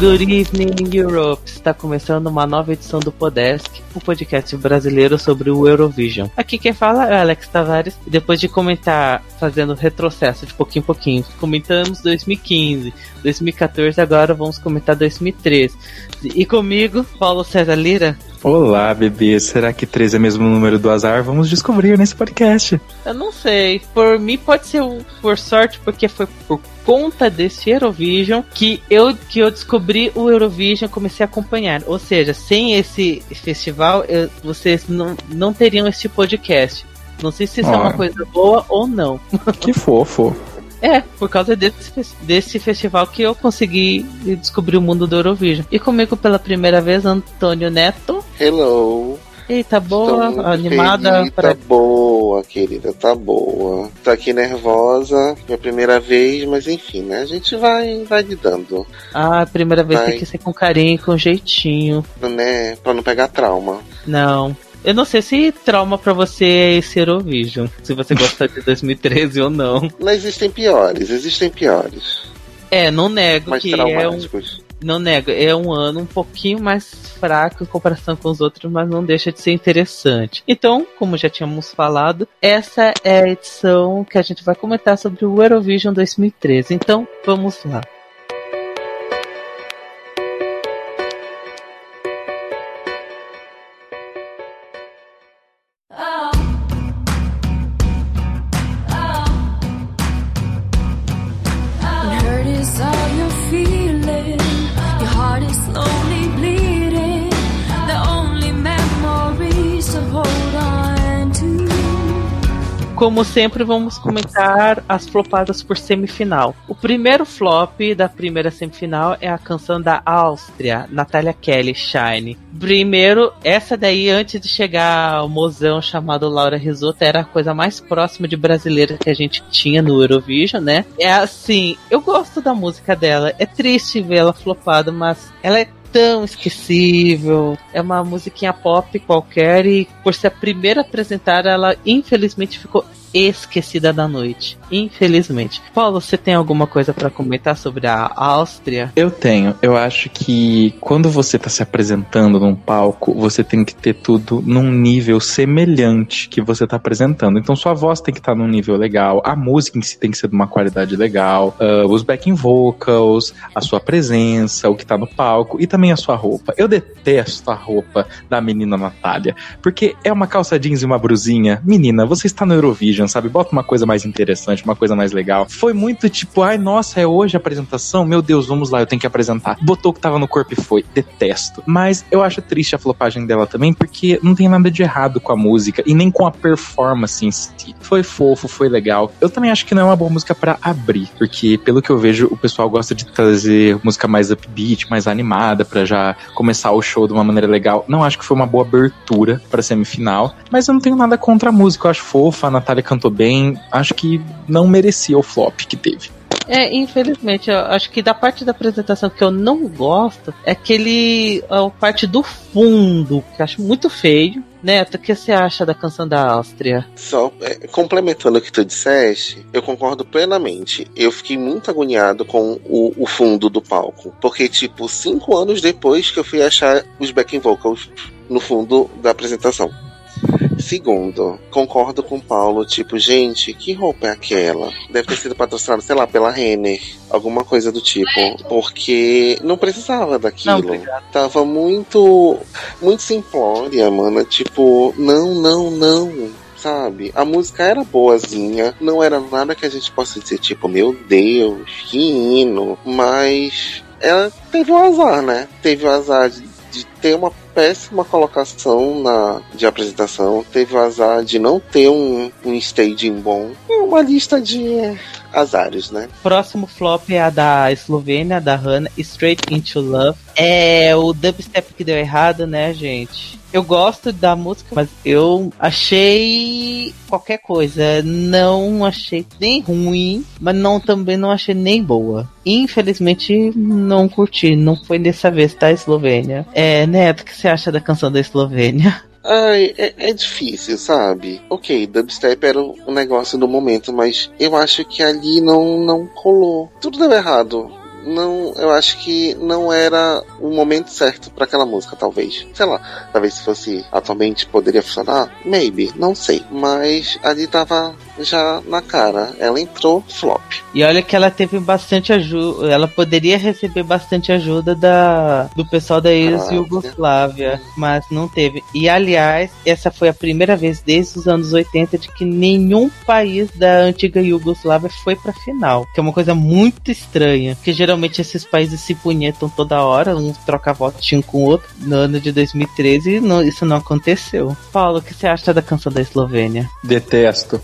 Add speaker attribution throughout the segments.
Speaker 1: Good evening, Europe! Está começando uma nova edição do Podesk, o um podcast brasileiro sobre o Eurovision. Aqui quem fala é Alex Tavares, depois de comentar, fazendo retrocesso de pouquinho em pouquinho, comentamos 2015, 2014, agora vamos comentar 2013. E comigo, Paulo César Lira.
Speaker 2: Olá, bebê. Será que 13 é mesmo o número do azar? Vamos descobrir nesse podcast.
Speaker 1: Eu não sei. Por mim pode ser por sorte, porque foi por conta desse Eurovision que eu, que eu descobri o Eurovision e comecei a acompanhar. Ou seja, sem esse festival, eu, vocês não, não teriam esse podcast. Não sei se isso é uma coisa boa ou não.
Speaker 2: Que fofo.
Speaker 1: É, por causa desse, desse festival que eu consegui descobrir o mundo do Eurovision. E comigo pela primeira vez, Antônio Neto.
Speaker 3: Hello.
Speaker 1: Eita, boa, animada.
Speaker 3: Feliz, pra... Tá boa, querida, tá boa. Tô aqui nervosa, minha primeira vez, mas enfim, né? A gente vai, vai lidando.
Speaker 1: Ah, a primeira vez vai. tem que ser com carinho, com jeitinho.
Speaker 3: Né? Pra não pegar trauma.
Speaker 1: Não. Eu não sei se trauma para você é esse Eurovision, se você gosta de 2013 ou não.
Speaker 3: Não existem piores, existem piores.
Speaker 1: É, não nego mais que é um, não nego, é um ano um pouquinho mais fraco em comparação com os outros, mas não deixa de ser interessante. Então, como já tínhamos falado, essa é a edição que a gente vai comentar sobre o Eurovision 2013. Então, vamos lá. Como sempre, vamos comentar as flopadas por semifinal. O primeiro flop da primeira semifinal é a canção da Áustria, Natalia Kelly, Shine. Primeiro, essa daí, antes de chegar ao mozão chamado Laura Risotto, era a coisa mais próxima de brasileira que a gente tinha no Eurovision, né? É assim, eu gosto da música dela. É triste ver ela flopada, mas ela é tão esquecível. É uma musiquinha pop qualquer e por ser a primeira a apresentar, ela infelizmente ficou esquecida da noite. Infelizmente. Paulo, você tem alguma coisa para comentar sobre a Áustria?
Speaker 2: Eu tenho. Eu acho que quando você tá se apresentando num palco, você tem que ter tudo num nível semelhante que você tá apresentando. Então sua voz tem que estar tá num nível legal, a música em si tem que ser de uma qualidade legal, uh, os backing vocals, a sua presença, o que tá no palco e também a sua roupa. Eu detesto a roupa da menina Natália, porque é uma calça jeans e uma brusinha. Menina, você está no Eurovision, sabe? Bota uma coisa mais interessante uma coisa mais legal. Foi muito tipo, ai, nossa, é hoje a apresentação? Meu Deus, vamos lá, eu tenho que apresentar. Botou o que tava no corpo e foi. Detesto. Mas eu acho triste a flopagem dela também, porque não tem nada de errado com a música e nem com a performance em si. Foi fofo, foi legal. Eu também acho que não é uma boa música para abrir, porque pelo que eu vejo, o pessoal gosta de trazer música mais upbeat, mais animada, para já começar o show de uma maneira legal. Não acho que foi uma boa abertura para semifinal, mas eu não tenho nada contra a música. Eu acho fofa, a Natália cantou bem. Acho que não merecia o flop que teve.
Speaker 1: É, infelizmente, eu acho que da parte da apresentação que eu não gosto é aquele. a parte do fundo, que eu acho muito feio. Neto, o que você acha da canção da Áustria?
Speaker 3: Só é, complementando o que tu disseste, eu concordo plenamente. Eu fiquei muito agoniado com o, o, fundo do palco. Porque, tipo, cinco anos depois que eu fui achar os backing vocals no fundo da apresentação. Segundo, concordo com o Paulo, tipo, gente, que roupa é aquela? Deve ter sido patrocinada, sei lá, pela Renner, alguma coisa do tipo, porque não precisava daquilo. Não, Tava muito, muito simplória, mano, tipo, não, não, não sabe? A música era boazinha, não era nada que a gente possa dizer, tipo, meu Deus, que hino, mas ela teve o um azar, né? Teve o um azar de, ter uma péssima colocação na, de apresentação, teve o azar de não ter um, um staging bom. Uma lista de azares, né?
Speaker 1: Próximo flop é a da Eslovênia, da Hannah, Straight Into Love. É o dubstep que deu errado, né, gente? Eu gosto da música, mas eu achei qualquer coisa. Não achei nem ruim, mas não também não achei nem boa. Infelizmente não curti, não foi dessa vez, tá, Eslovênia? É, Neto, o que você acha da canção da Eslovênia?
Speaker 3: Ai, é, é, difícil, sabe? Ok, dubstep era o negócio do momento, mas eu acho que ali não, não colou. Tudo deu errado não, eu acho que não era o momento certo para aquela música, talvez. Sei lá, talvez se fosse atualmente poderia funcionar, maybe, não sei. Mas ali tava já na cara. Ela entrou flop.
Speaker 1: E olha que ela teve bastante ajuda. Ela poderia receber bastante ajuda da, do pessoal da ex-Yugoslávia, mas não teve. E aliás, essa foi a primeira vez desde os anos 80 de que nenhum país da antiga Yugoslávia foi pra final. Que é uma coisa muito estranha. Porque geralmente esses países se punhetam toda hora, um troca votinho com o outro. No ano de 2013, não, isso não aconteceu. Paulo, o que você acha da canção da Eslovênia?
Speaker 2: Detesto.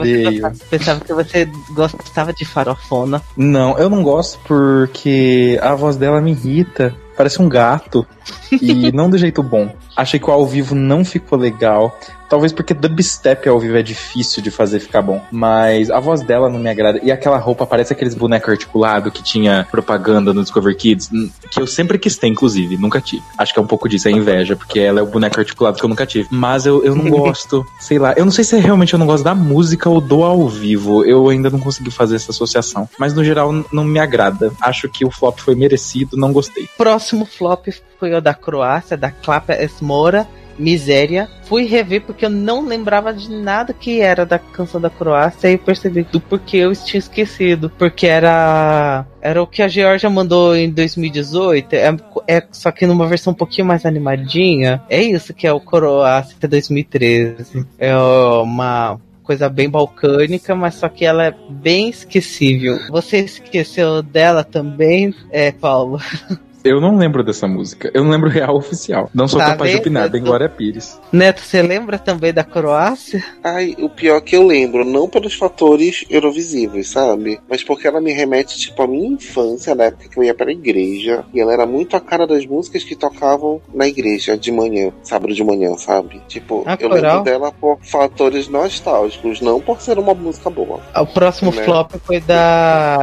Speaker 2: Odeio.
Speaker 1: Você pensava que você gostava de farofona.
Speaker 2: Não, eu não gosto porque a voz dela me irrita. Parece um gato. E não do jeito bom. Achei que o ao vivo não ficou legal. Talvez porque dubstep ao vivo é difícil de fazer ficar bom. Mas a voz dela não me agrada. E aquela roupa parece aqueles bonecos articulados que tinha propaganda no Discover Kids. Que eu sempre quis ter, inclusive. Nunca tive. Acho que é um pouco disso, é inveja. Porque ela é o boneco articulado que eu nunca tive. Mas eu, eu não gosto. sei lá. Eu não sei se realmente eu não gosto da música ou do ao vivo. Eu ainda não consegui fazer essa associação. Mas no geral não me agrada. Acho que o flop foi merecido. Não gostei.
Speaker 1: Próximo flop foi o da Croácia, da Klapa Esmora Miséria. Fui rever porque eu não lembrava de nada que era da canção da Croácia e percebi do porquê eu tinha esquecido. Porque era era o que a Georgia mandou em 2018. É, é só que numa versão um pouquinho mais animadinha. É isso que é o Croácia 2013. É uma coisa bem balcânica, mas só que ela é bem esquecível. Você esqueceu dela também, é, Paulo?
Speaker 2: Eu não lembro dessa música. Eu não lembro real oficial. Não sou tá capaz de opinar, bem Glória Pires.
Speaker 1: Neto, você lembra também da Croácia?
Speaker 3: Ai, o pior que eu lembro, não pelos fatores eurovisivos, sabe? Mas porque ela me remete, tipo, à minha infância, na época que eu ia pra igreja. E ela era muito a cara das músicas que tocavam na igreja de manhã, sábado de manhã, sabe? Tipo, a eu coral? lembro dela por fatores nostálgicos, não por ser uma música boa.
Speaker 1: O próximo né? flop foi da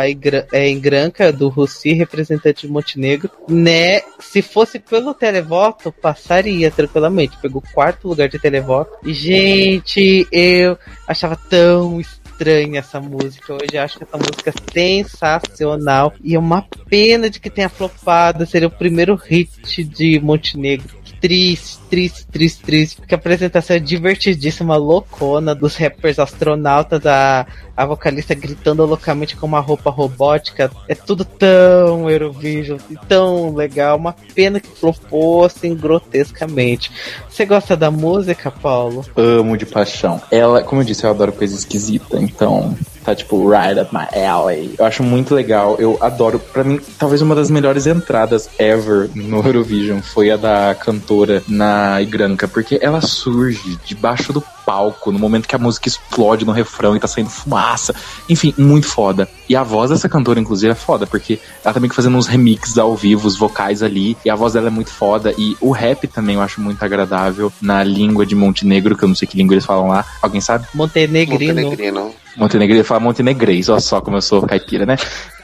Speaker 1: é, Ingranca, do Russi, representante de Montenegro né? Se fosse pelo televoto, passaria tranquilamente. Pegou quarto lugar de televoto. E, gente, eu achava tão estranha essa música. Hoje acho que essa música é sensacional. E é uma pena de que tenha flopado. Seria o primeiro hit de Montenegro triste, triste, triste, triste. Porque a apresentação é divertidíssima, loucona, dos rappers astronautas, a, a vocalista gritando loucamente com uma roupa robótica. É tudo tão Eurovision, tão legal. Uma pena que flopou assim grotescamente. Você gosta da música, Paulo?
Speaker 2: Amo de paixão. Ela, como eu disse, eu adoro coisa esquisita, então tá tipo right up my alley. Eu acho muito legal, eu adoro. Para mim, talvez uma das melhores entradas ever no Eurovision foi a da cantora na Igranca, porque ela surge debaixo do palco, no momento que a música explode no refrão e tá saindo fumaça. Enfim, muito foda. E a voz dessa cantora, inclusive, é foda, porque ela também tá fazendo uns remixes ao vivo, os vocais ali, e a voz dela é muito foda. E o rap também eu acho muito agradável na língua de Montenegro, que eu não sei que língua eles falam lá. Alguém sabe?
Speaker 1: Montenegrino. Montenegrino.
Speaker 2: Montenegro, ele fala montenegrês, olha só como eu sou caipira, né?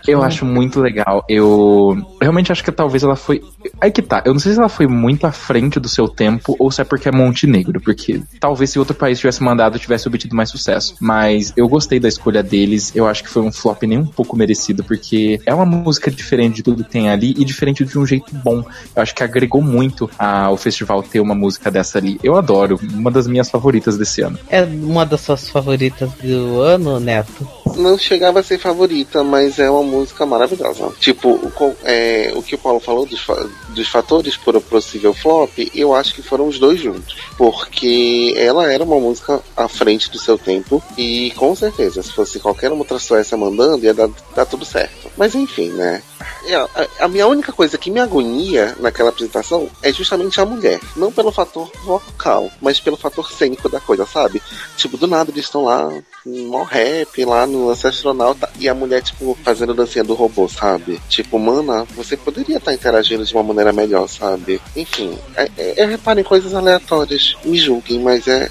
Speaker 2: Eu acho muito legal. Eu realmente acho que talvez ela foi. Aí que tá. Eu não sei se ela foi muito à frente do seu tempo ou se é porque é Montenegro. Porque talvez se outro país tivesse mandado, tivesse obtido mais sucesso. Mas eu gostei da escolha deles. Eu acho que foi um flop nem um pouco merecido. Porque é uma música diferente de tudo que tem ali e diferente de um jeito bom. Eu acho que agregou muito ao festival ter uma música dessa ali. Eu adoro. Uma das minhas favoritas desse ano.
Speaker 1: É uma das suas favoritas do ano, Neto?
Speaker 3: Não chegava a ser favorita, mas é uma música maravilhosa. Tipo, é, o que o Paulo falou dos, dos fatores para o possível flop, eu acho que foram os dois juntos. Porque ela era uma música à frente do seu tempo e com certeza, se fosse qualquer outra Suécia mandando, ia dar, dar tudo certo. Mas enfim, né? É, a, a, minha única coisa que me agonia naquela apresentação é justamente a mulher. Não pelo fator vocal, mas pelo fator cênico da coisa, sabe? Tipo, do nada eles estão lá, no rap, lá no Astronauta, e a mulher, tipo, fazendo dancinha do robô, sabe? Tipo, mana, você poderia estar tá interagindo de uma maneira melhor, sabe? Enfim, é, é, é reparem coisas aleatórias, me julguem, mas é.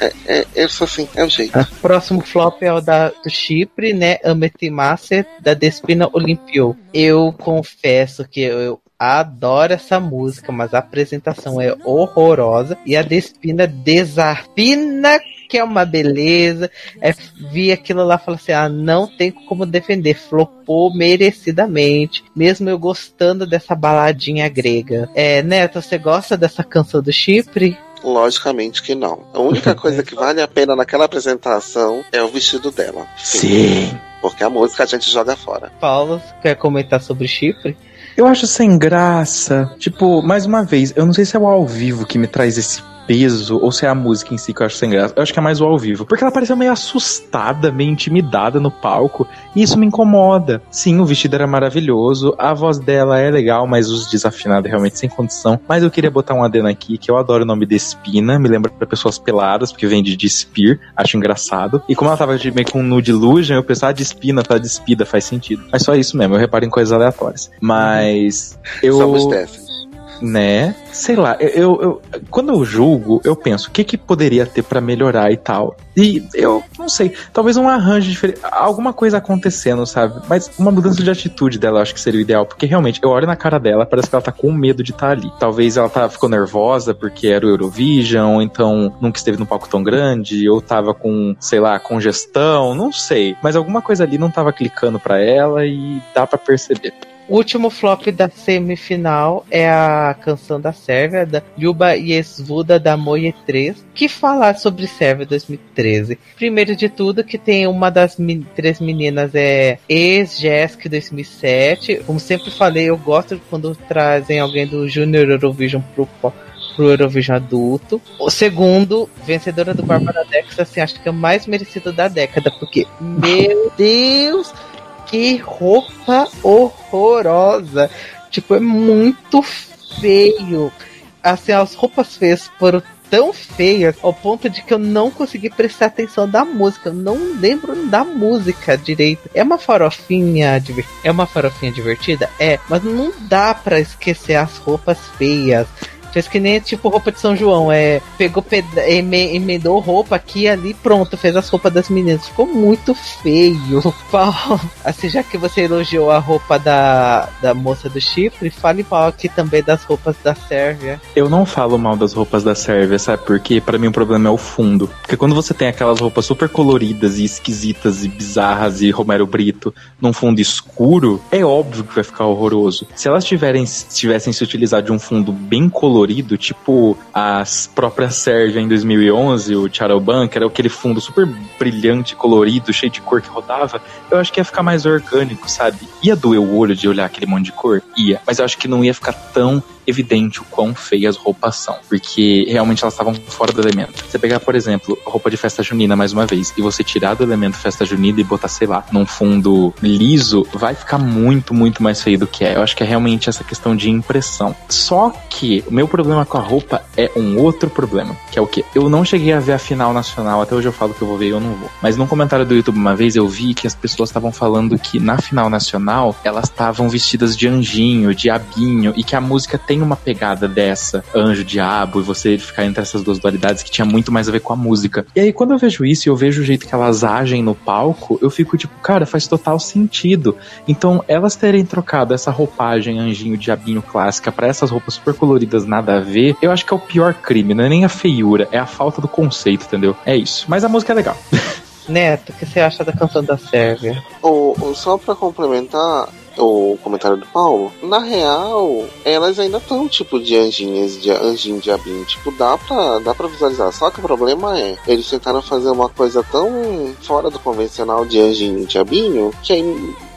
Speaker 3: É, é, eu sou assim, é o jeito. O
Speaker 1: próximo flop é o da, do Chipre, né? Ametimase, da Despina Olimpio. Eu confesso que eu adoro essa música, mas a apresentação é horrorosa e a Despina desafina que é uma beleza. É, vi aquilo lá e falei assim: ah, não tem como defender. Flopou merecidamente. Mesmo eu gostando dessa baladinha grega. É, Neto, você gosta dessa canção do Chipre?
Speaker 3: Logicamente que não. A única coisa que vale a pena naquela apresentação é o vestido dela.
Speaker 2: Sim.
Speaker 3: Porque a música a gente joga fora.
Speaker 1: Paulo, quer comentar sobre Chipre?
Speaker 2: Eu acho sem graça. Tipo, mais uma vez, eu não sei se é o ao vivo que me traz esse peso ou se é a música em si que eu acho sem graça. Eu acho que é mais o ao vivo. Porque ela pareceu meio assustada, meio intimidada no palco. E isso me incomoda. Sim, o vestido era maravilhoso. A voz dela é legal, mas os desafinados realmente sem condição. Mas eu queria botar um adeno aqui, que eu adoro o nome de Espina. Me lembra de pessoas peladas, porque vem de Despir. Acho engraçado. E como ela tava de, meio com nude illusion, eu pensava, ah, de espina, tá despida, faz sentido. Mas só isso mesmo, eu reparo em coisas aleatórias. Mas eu.
Speaker 3: Somos
Speaker 2: né? Sei lá, eu, eu, quando eu julgo, eu penso o que que poderia ter para melhorar e tal. E eu não sei, talvez um arranjo diferente, alguma coisa acontecendo, sabe? Mas uma mudança de atitude dela eu acho que seria o ideal, porque realmente eu olho na cara dela, parece que ela tá com medo de estar tá ali. Talvez ela tá, ficou nervosa porque era o Eurovision, ou então nunca esteve num palco tão grande, ou tava com, sei lá, congestão, não sei. Mas alguma coisa ali não tava clicando para ela e dá para perceber.
Speaker 1: O último flop da semifinal é a canção da Sérvia, da Ljuba Jesvuda da Moje 3, que fala sobre Sérvia 2013. Primeiro de tudo, que tem uma das três meninas é ex-Jesk 2007. Como sempre falei, eu gosto quando trazem alguém do Junior Eurovision pro pro Eurovision adulto. O segundo, vencedora do Bárbara Dex, assim, acho que é o mais merecido da década, porque, meu Deus, que roupa horrorosa. Tipo, é muito feio. Assim, as roupas feias foram tão feias ao ponto de que eu não consegui prestar atenção da música. Eu não lembro da música direito. É uma farofinha é uma farofinha divertida, é, mas não dá para esquecer as roupas feias. Fez que nem tipo roupa de São João. É, pegou, emendou roupa aqui ali, pronto, fez as roupas das meninas. Ficou muito feio. assim, já que você elogiou a roupa da, da moça do chifre, fale mal aqui também das roupas da Sérvia.
Speaker 2: Eu não falo mal das roupas da Sérvia, sabe? Porque para mim o problema é o fundo. Porque quando você tem aquelas roupas super coloridas e esquisitas e bizarras e Romero Brito num fundo escuro, é óbvio que vai ficar horroroso. Se elas tiverem, tivessem se utilizado de um fundo bem colorido, colorido, tipo as próprias Sérvia em 2011, o Charaban, que era aquele fundo super brilhante, colorido, cheio de cor que rodava, eu acho que ia ficar mais orgânico, sabe? Ia doer o olho de olhar aquele monte de cor? Ia. Mas eu acho que não ia ficar tão evidente o quão feias as roupas são, porque realmente elas estavam fora do elemento. Você pegar, por exemplo, roupa de festa junina mais uma vez, e você tirar do elemento festa junina e botar, sei lá, num fundo liso, vai ficar muito, muito mais feio do que é. Eu acho que é realmente essa questão de impressão. Só que o meu problema com a roupa é um outro problema, que é o que? Eu não cheguei a ver a final nacional, até hoje eu falo que eu vou ver e eu não vou. Mas num comentário do YouTube uma vez eu vi que as pessoas estavam falando que na final nacional elas estavam vestidas de anjinho, de abinho, e que a música tem uma pegada dessa, anjo, diabo, e você ficar entre essas duas dualidades que tinha muito mais a ver com a música. E aí, quando eu vejo isso e eu vejo o jeito que elas agem no palco, eu fico tipo, cara, faz total sentido. Então, elas terem trocado essa roupagem anjinho, diabinho clássica para essas roupas super coloridas, nada a ver, eu acho que é o pior crime, não é nem a feiura, é a falta do conceito, entendeu? É isso. Mas a música é legal.
Speaker 1: Neto, o que você acha da canção da Sérvia?
Speaker 3: Oh, só para complementar, o comentário do Paulo, na real, elas ainda estão tipo de anjinhas, de anjinho de abinho. Tipo, dá pra, dá pra visualizar. Só que o problema é, eles tentaram fazer uma coisa tão fora do convencional de anjinho de abinho que aí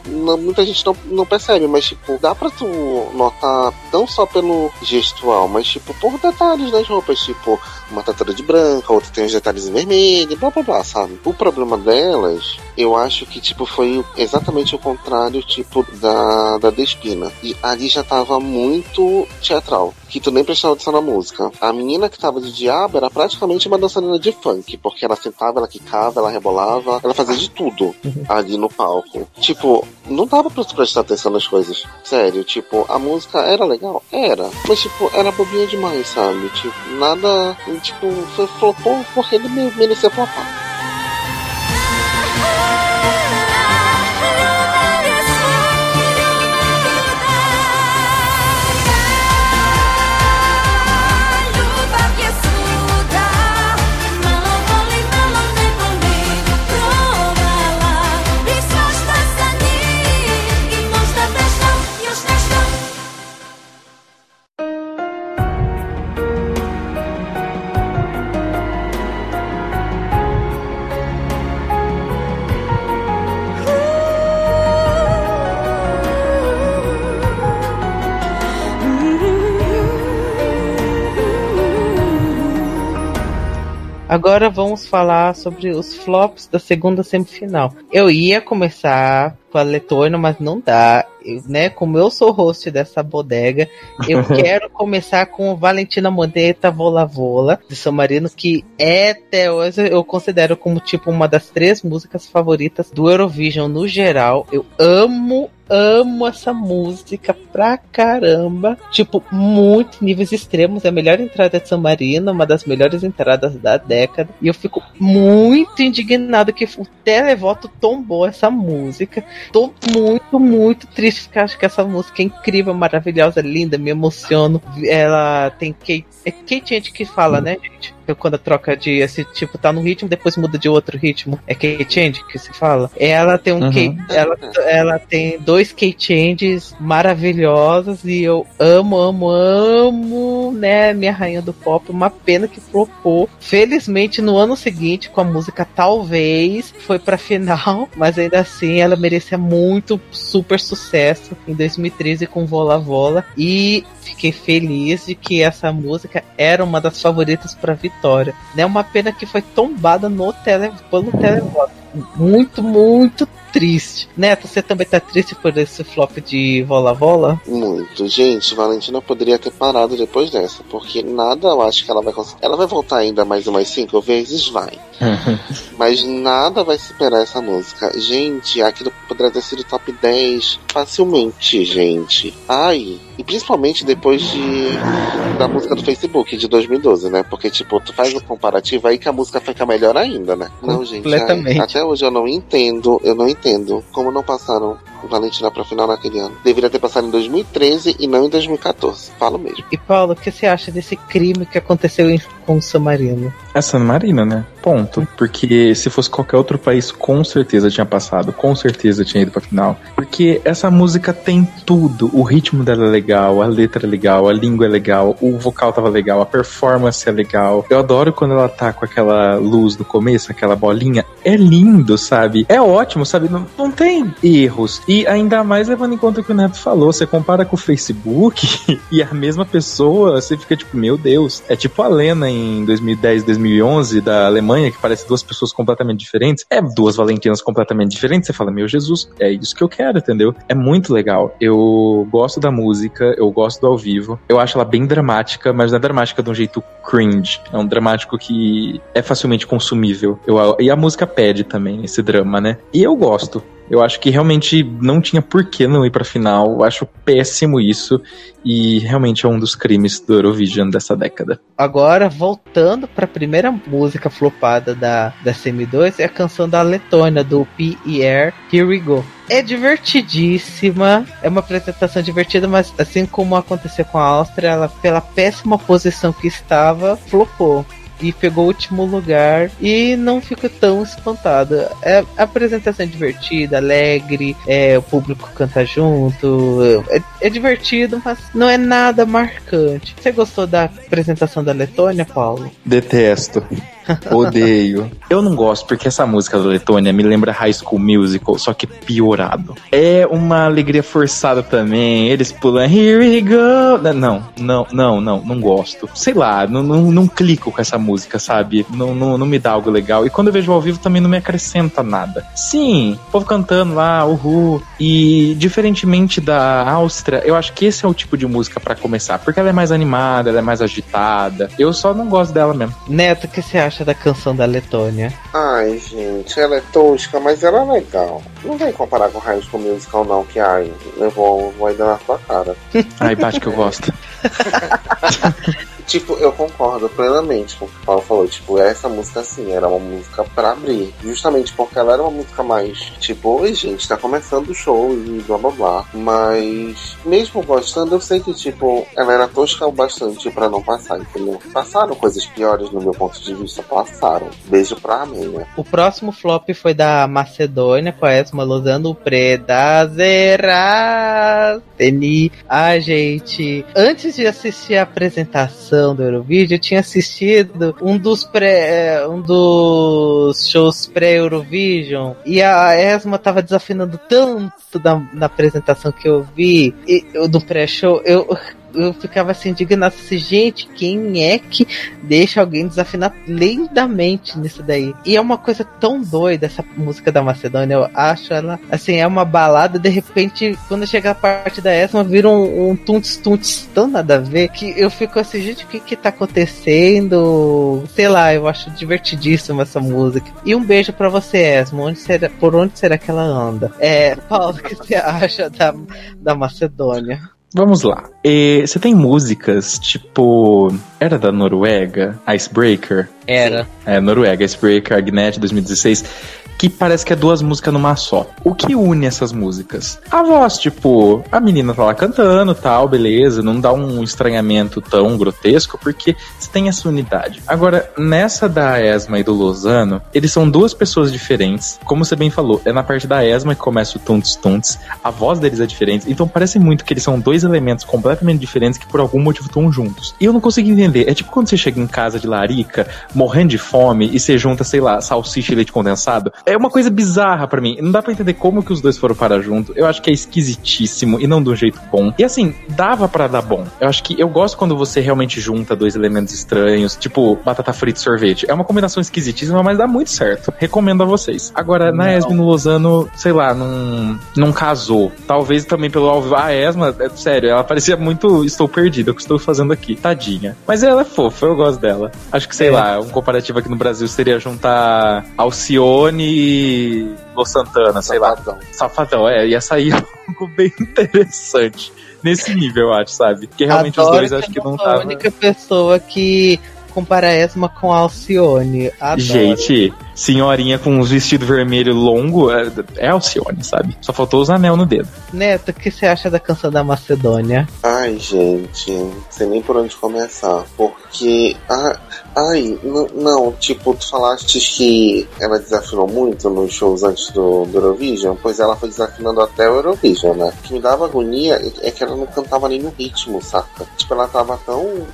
Speaker 3: não, muita gente não, não percebe, mas tipo, dá pra tu notar não só pelo gestual, mas tipo, por detalhes das roupas, tipo, uma tá de branca, outra tem uns detalhes vermelhos, blá blá blá, sabe? O problema delas, eu acho que tipo, foi exatamente o contrário, tipo, da, da Despina. E ali já tava muito teatral que tu nem prestava atenção na música. A menina que tava de diabo era praticamente uma dançarina de funk, porque ela sentava, ela quicava, ela rebolava, ela fazia de tudo ali no palco. Tipo, não dava pra tu prestar atenção nas coisas. Sério, tipo, a música era legal? Era. Mas, tipo, era bobinha demais, sabe? Tipo, nada. Tipo, foi flopou porque ele merecia flopar.
Speaker 1: Oh Agora vamos falar sobre os flops da segunda semifinal. Eu ia começar com a Letônia, mas não dá. Eu, né, como eu sou host dessa bodega, eu quero começar com Valentina Moneta Vola Vola, de São Marino, que é até hoje eu considero como tipo uma das três músicas favoritas do Eurovision no geral. Eu amo amo essa música pra caramba. Tipo, muito níveis extremos. É a melhor entrada de San Marino, uma das melhores entradas da década. E eu fico muito indignado que o televoto tombou essa música. Tô muito, muito triste, porque acho que essa música é incrível, maravilhosa, linda, me emociono. Ela tem Kate. É Kate gente que fala, né, gente? quando a troca de esse tipo tá no ritmo, depois muda de outro ritmo. É key change que se fala. Ela tem um uhum. key, ela, ela tem dois key changes maravilhosos e eu amo, amo, amo, né, minha rainha do pop. Uma pena que flopou. Felizmente no ano seguinte com a música talvez foi para final, mas ainda assim ela merecia muito super sucesso em 2013 com Vola Vola e fiquei feliz de que essa música era uma das favoritas para vitória. É uma pena que foi tombada no tele, pelo televoto. Muito, muito triste. Neto, você também tá triste por esse flop de Vola Vola?
Speaker 3: Muito. Gente, Valentina poderia ter parado depois dessa, porque nada eu acho que ela vai conseguir. Ela vai voltar ainda mais umas cinco vezes? Vai. Mas nada vai superar essa música. Gente, aquilo poderia ter sido top 10 facilmente, gente. Ai. E principalmente depois de da música do Facebook de 2012, né? Porque, tipo, tu faz o um comparativo aí que a música fica melhor ainda, né? Não, gente. Ai, até hoje eu não entendo, eu não entendo como não passaram Valentina pra final naquele ano. Deveria ter passado em 2013 e não em 2014. Falo mesmo.
Speaker 1: E Paulo, o que você acha desse crime que aconteceu com o San Marino?
Speaker 2: É San Marino, né? Ponto. Porque se fosse qualquer outro país, com certeza tinha passado. Com certeza tinha ido pra final. Porque essa música tem tudo. O ritmo dela é legal, a letra é legal, a língua é legal, o vocal tava legal, a performance é legal. Eu adoro quando ela tá com aquela luz do começo, aquela bolinha. É lindo, sabe? É ótimo, sabe? Não, não tem erros. E ainda mais levando em conta o que o Neto falou, você compara com o Facebook e a mesma pessoa, você fica tipo, meu Deus. É tipo a Lena em 2010, 2011 da Alemanha, que parece duas pessoas completamente diferentes. É duas Valentinas completamente diferentes. Você fala, meu Jesus, é isso que eu quero, entendeu? É muito legal. Eu gosto da música, eu gosto do ao vivo. Eu acho ela bem dramática, mas não é dramática de um jeito cringe. É um dramático que é facilmente consumível. Eu, e a música pede também esse drama, né? E eu gosto. Eu acho que realmente não tinha por que não ir pra final. Eu acho péssimo isso. E realmente é um dos crimes do Eurovision dessa década.
Speaker 1: Agora, voltando pra primeira música flopada da, da CM2, é a canção da Letônia, do P.E.R. Here We Go. É divertidíssima, é uma apresentação divertida, mas assim como aconteceu com a Áustria, ela, pela péssima posição que estava, flopou e pegou o último lugar e não fico tão espantada. É apresentação divertida, alegre, é, o público canta junto, é, é divertido, mas não é nada marcante. Você gostou da apresentação da Letônia, Paulo?
Speaker 2: Detesto. Odeio. Eu não gosto porque essa música da Letônia me lembra High School Musical, só que piorado. É uma alegria forçada também. Eles pulam Here we go. Não, não, não, não, não gosto. Sei lá, não, não, não clico com essa música, sabe? Não, não, não me dá algo legal. E quando eu vejo ao vivo também não me acrescenta nada. Sim, o povo cantando lá, uhul. E diferentemente da Áustria, eu acho que esse é o tipo de música para começar, porque ela é mais animada, ela é mais agitada. Eu só não gosto dela mesmo.
Speaker 1: Neto, o que você acha? Acha da canção da Letônia?
Speaker 3: Ai, gente, ela é tosca, mas ela é legal. Não vem comparar com High School Musical, não, que ai, levou, vou ainda na sua cara.
Speaker 2: ai, bate que eu gosto.
Speaker 3: Tipo, eu concordo plenamente com o que o Paulo falou. Tipo, essa música, assim, era uma música pra abrir. Justamente porque ela era uma música mais, tipo, oi, gente, tá começando o show e blá blá blá. Mas, mesmo gostando, eu sei que, tipo, ela era tosca o bastante pra não passar, entendeu? Passaram coisas piores no meu ponto de vista, passaram. Beijo pra mim, né?
Speaker 1: O próximo flop foi da Macedônia, com a Esma usando o Predazera. Teni. Ah, gente, antes de assistir a apresentação do Eurovídeo, eu tinha assistido um dos pré, é, um dos shows pré-Eurovision e a Esma tava desafinando tanto da, na apresentação que eu vi e, do pré-show. Eu eu ficava assim, indignado assim, gente, quem é que deixa alguém desafinar lindamente nisso daí? E é uma coisa tão doida essa música da Macedônia, eu acho ela, assim, é uma balada, de repente, quando chega a parte da Esma, vira um, um tunts tão nada a ver, que eu fico assim, gente, o que que tá acontecendo? Sei lá, eu acho divertidíssima essa música. E um beijo para você, Esma, onde será, por onde será que ela anda? É, Paulo, o que você acha da, da Macedônia?
Speaker 2: Vamos lá. E, você tem músicas tipo. Era da Noruega? Icebreaker?
Speaker 1: Era.
Speaker 2: É, Noruega, Icebreaker, Agnet 2016 que parece que é duas músicas numa só. O que une essas músicas? A voz, tipo, a menina tá lá cantando, tal, beleza, não dá um estranhamento tão grotesco, porque você tem essa unidade. Agora, nessa da Esma e do Lozano, eles são duas pessoas diferentes. Como você bem falou, é na parte da Esma que começa o tunts tunts, a voz deles é diferente, então parece muito que eles são dois elementos completamente diferentes que por algum motivo estão juntos. E eu não consigo entender, é tipo quando você chega em casa de larica, morrendo de fome, e você junta, sei lá, salsicha e leite condensado. É é uma coisa bizarra para mim. Não dá para entender como que os dois foram para junto. Eu acho que é esquisitíssimo e não de um jeito bom. E assim, dava para dar bom. Eu acho que eu gosto quando você realmente junta dois elementos estranhos, tipo batata frita e sorvete. É uma combinação esquisitíssima, mas dá muito certo. Recomendo a vocês. Agora, na não. Esme no Lozano, sei lá, não, não casou. Talvez também pelo alvo. A Esma, é, sério, ela parecia muito. Estou perdida, o que estou fazendo aqui. Tadinha. Mas ela é fofa, eu gosto dela. Acho que, sei é. lá, um comparativo aqui no Brasil seria juntar Alcione e Lo Santana, sei Safadão. lá. Safadão, é, ia sair algo bem interessante. Nesse nível, eu acho, sabe? Porque realmente
Speaker 1: Adoro
Speaker 2: os dois acho que não tava.
Speaker 1: a única pessoa que compara Esma com Alcione. Adoro.
Speaker 2: Gente, senhorinha com uns vestidos vermelho longo é, é Alcione, sabe? Só faltou os anel no dedo.
Speaker 1: Neto, o que você acha da canção da Macedônia?
Speaker 3: Ai, gente, não sei nem por onde começar. Porque. Ah, ai, não, tipo, tu falaste que ela desafinou muito nos shows antes do, do, Eurovision, pois ela foi desafinando até o Eurovision, né? O que me dava agonia é que ela não cantava nem no ritmo, saca? Tipo, ela tava tão.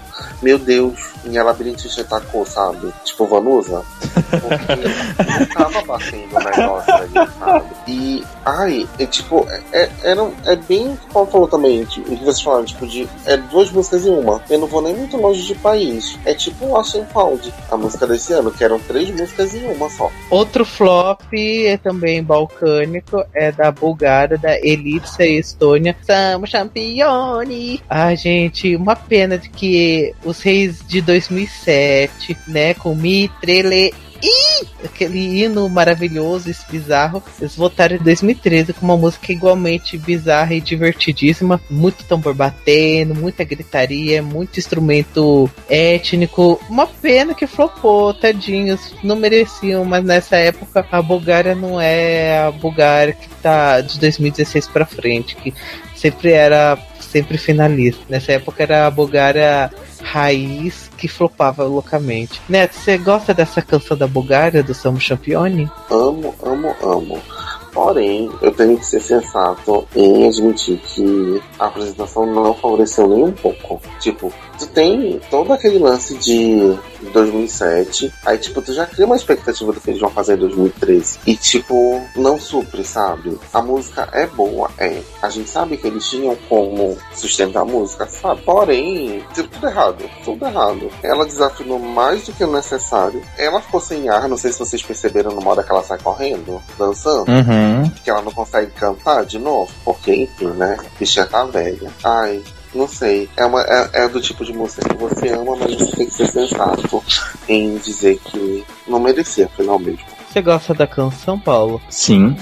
Speaker 3: Meu Deus, em ela de atacou, sabe? Tipo, Vanusa. Porque não tava batendo o negócio ali, sabe? E, ai, é tipo, é, é, é bem, como falou também, tipo, o que vocês falaram, tipo, de é duas músicas em uma. Eu não vou nem muito longe de país. É tipo Lost and Found, a música desse ano, que eram três músicas em uma só.
Speaker 1: Outro flop é também balcânico, é da Bulgária, da Elipsa e Estônia. Somos campione! Ai, gente, uma pena de que os reis de 2007, né, com Mitrele Ih! Aquele hino maravilhoso, esse bizarro. Eles votaram em 2013 com uma música igualmente bizarra e divertidíssima. Muito tambor batendo, muita gritaria, muito instrumento étnico. Uma pena que flopou, tadinhos. Não mereciam, mas nessa época a Bulgária não é a Bulgária que tá de 2016 para frente, que sempre era sempre finalista. Nessa época era a Bulgária raiz que flopava loucamente. Neto, você gosta dessa canção da Bulgária, do Samu Champione?
Speaker 3: Amo, amo, amo. Porém, eu tenho que ser sensato em admitir que a apresentação não favoreceu nem um pouco. Tipo, tu tem todo aquele lance de 2007, aí tipo, tu já cria uma expectativa do que eles vão fazer em 2013. E tipo, não supre, sabe? A música é boa, é. A gente sabe que eles tinham como sustentar a música, sabe? Porém, tipo, tudo errado, tudo errado. Ela desafinou mais do que o necessário. Ela ficou sem ar, não sei se vocês perceberam no modo que ela sai correndo, dançando.
Speaker 2: Uhum.
Speaker 3: Que ela não consegue cantar de novo, porque enfim, né? Bicha tá velha. Ai, não sei. É, uma, é, é, do tipo de música que você ama, mas você tem que ser sensato em dizer que não merecia, afinal mesmo.
Speaker 1: Você gosta da canção, Paulo?
Speaker 2: Sim.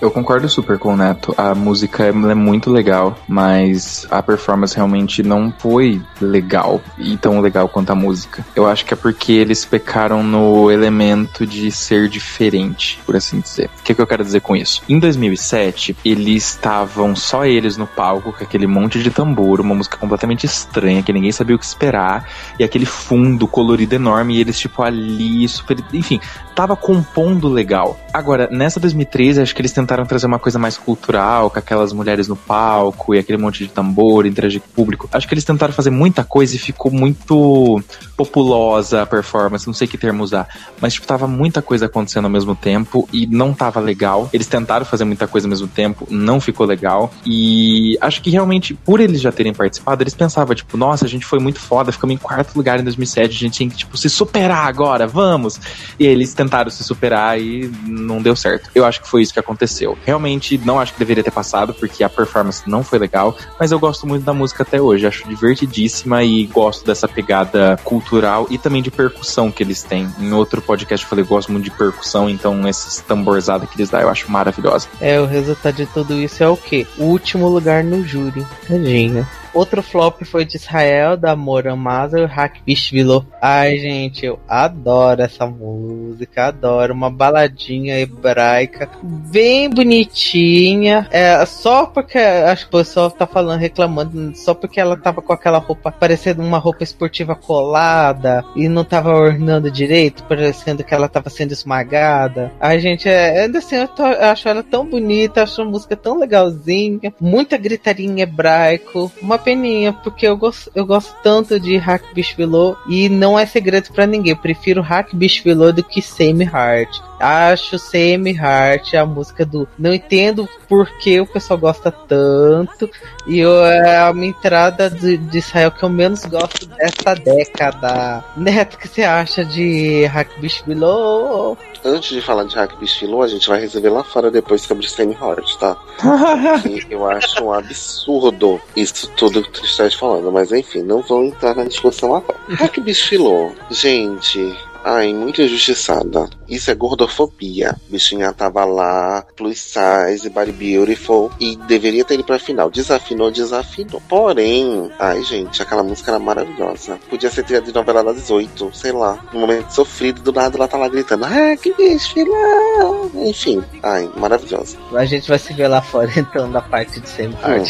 Speaker 2: Eu concordo super com o Neto. A música é muito legal, mas a performance realmente não foi legal e tão legal quanto a música. Eu acho que é porque eles pecaram no elemento de ser diferente, por assim dizer. O que, que eu quero dizer com isso? Em 2007, eles estavam só eles no palco, com aquele monte de tambor, uma música completamente estranha, que ninguém sabia o que esperar, e aquele fundo colorido enorme, e eles, tipo, ali, super. Enfim, tava compondo legal. Agora, nessa 2013, acho que eles tentaram tentaram trazer uma coisa mais cultural, com aquelas mulheres no palco e aquele monte de tambor, interagir com o público. Acho que eles tentaram fazer muita coisa e ficou muito populosa a performance, não sei que termo usar, mas tipo, tava muita coisa acontecendo ao mesmo tempo e não tava legal. Eles tentaram fazer muita coisa ao mesmo tempo, não ficou legal. E acho que realmente, por eles já terem participado, eles pensavam, tipo, nossa, a gente foi muito foda, ficamos em quarto lugar em 2007, a gente tinha que, tipo, se superar agora, vamos! E eles tentaram se superar e não deu certo. Eu acho que foi isso que aconteceu. Realmente, não acho que deveria ter passado, porque a performance não foi legal, mas eu gosto muito da música até hoje, acho divertidíssima e gosto dessa pegada cultural e também de percussão que eles têm. Em outro podcast eu falei, gosto muito de percussão, então esses tamborzadas que eles dão eu acho maravilhosa.
Speaker 1: É, o resultado de tudo isso é o quê? O último lugar no júri. Tadinha. Outro flop foi de Israel, da Moran Mazel, Hack Bishvilo. Ai, gente, eu adoro essa música, adoro. Uma baladinha hebraica, bem bonitinha. É, só porque, acho que o pessoal tá falando, reclamando, só porque ela tava com aquela roupa, parecendo uma roupa esportiva colada e não tava ornando direito, parecendo que ela tava sendo esmagada. Ai, gente, é, ainda assim, eu, tô, eu acho ela tão bonita, acho a música tão legalzinha, muita gritaria em hebraico, uma peninha, porque eu gosto, eu gosto tanto de Hack Bishvilo e não é segredo para ninguém. Eu prefiro Hack Bishvilo do que Same Heart. Acho Same Heart a música do. Não entendo por que o pessoal gosta tanto. E eu, é a minha entrada de, de Israel que eu menos gosto dessa década. Neto, o que você acha de Hack Bishvilo?
Speaker 3: Antes de falar de Hack Bishvilo, a gente vai resolver lá fora depois sobre Same Heart, tá? eu acho um absurdo isso tudo que tu estás falando, mas enfim, não vou entrar na discussão agora. Hack Bishvilo, gente, Ai, muito injustiçada. Isso é gordofobia. Bichinha tava lá, plus size, body beautiful, e deveria ter ido pra final. Desafinou, desafinou. Porém, ai, gente, aquela música era maravilhosa. Podia ser trilha de novela das 18, sei lá. Um momento sofrido, do nada ela tá lá gritando, ah, que bicho, filão. Enfim, ai, maravilhosa.
Speaker 1: A gente vai se ver lá fora, então, da parte de sempre. Hum.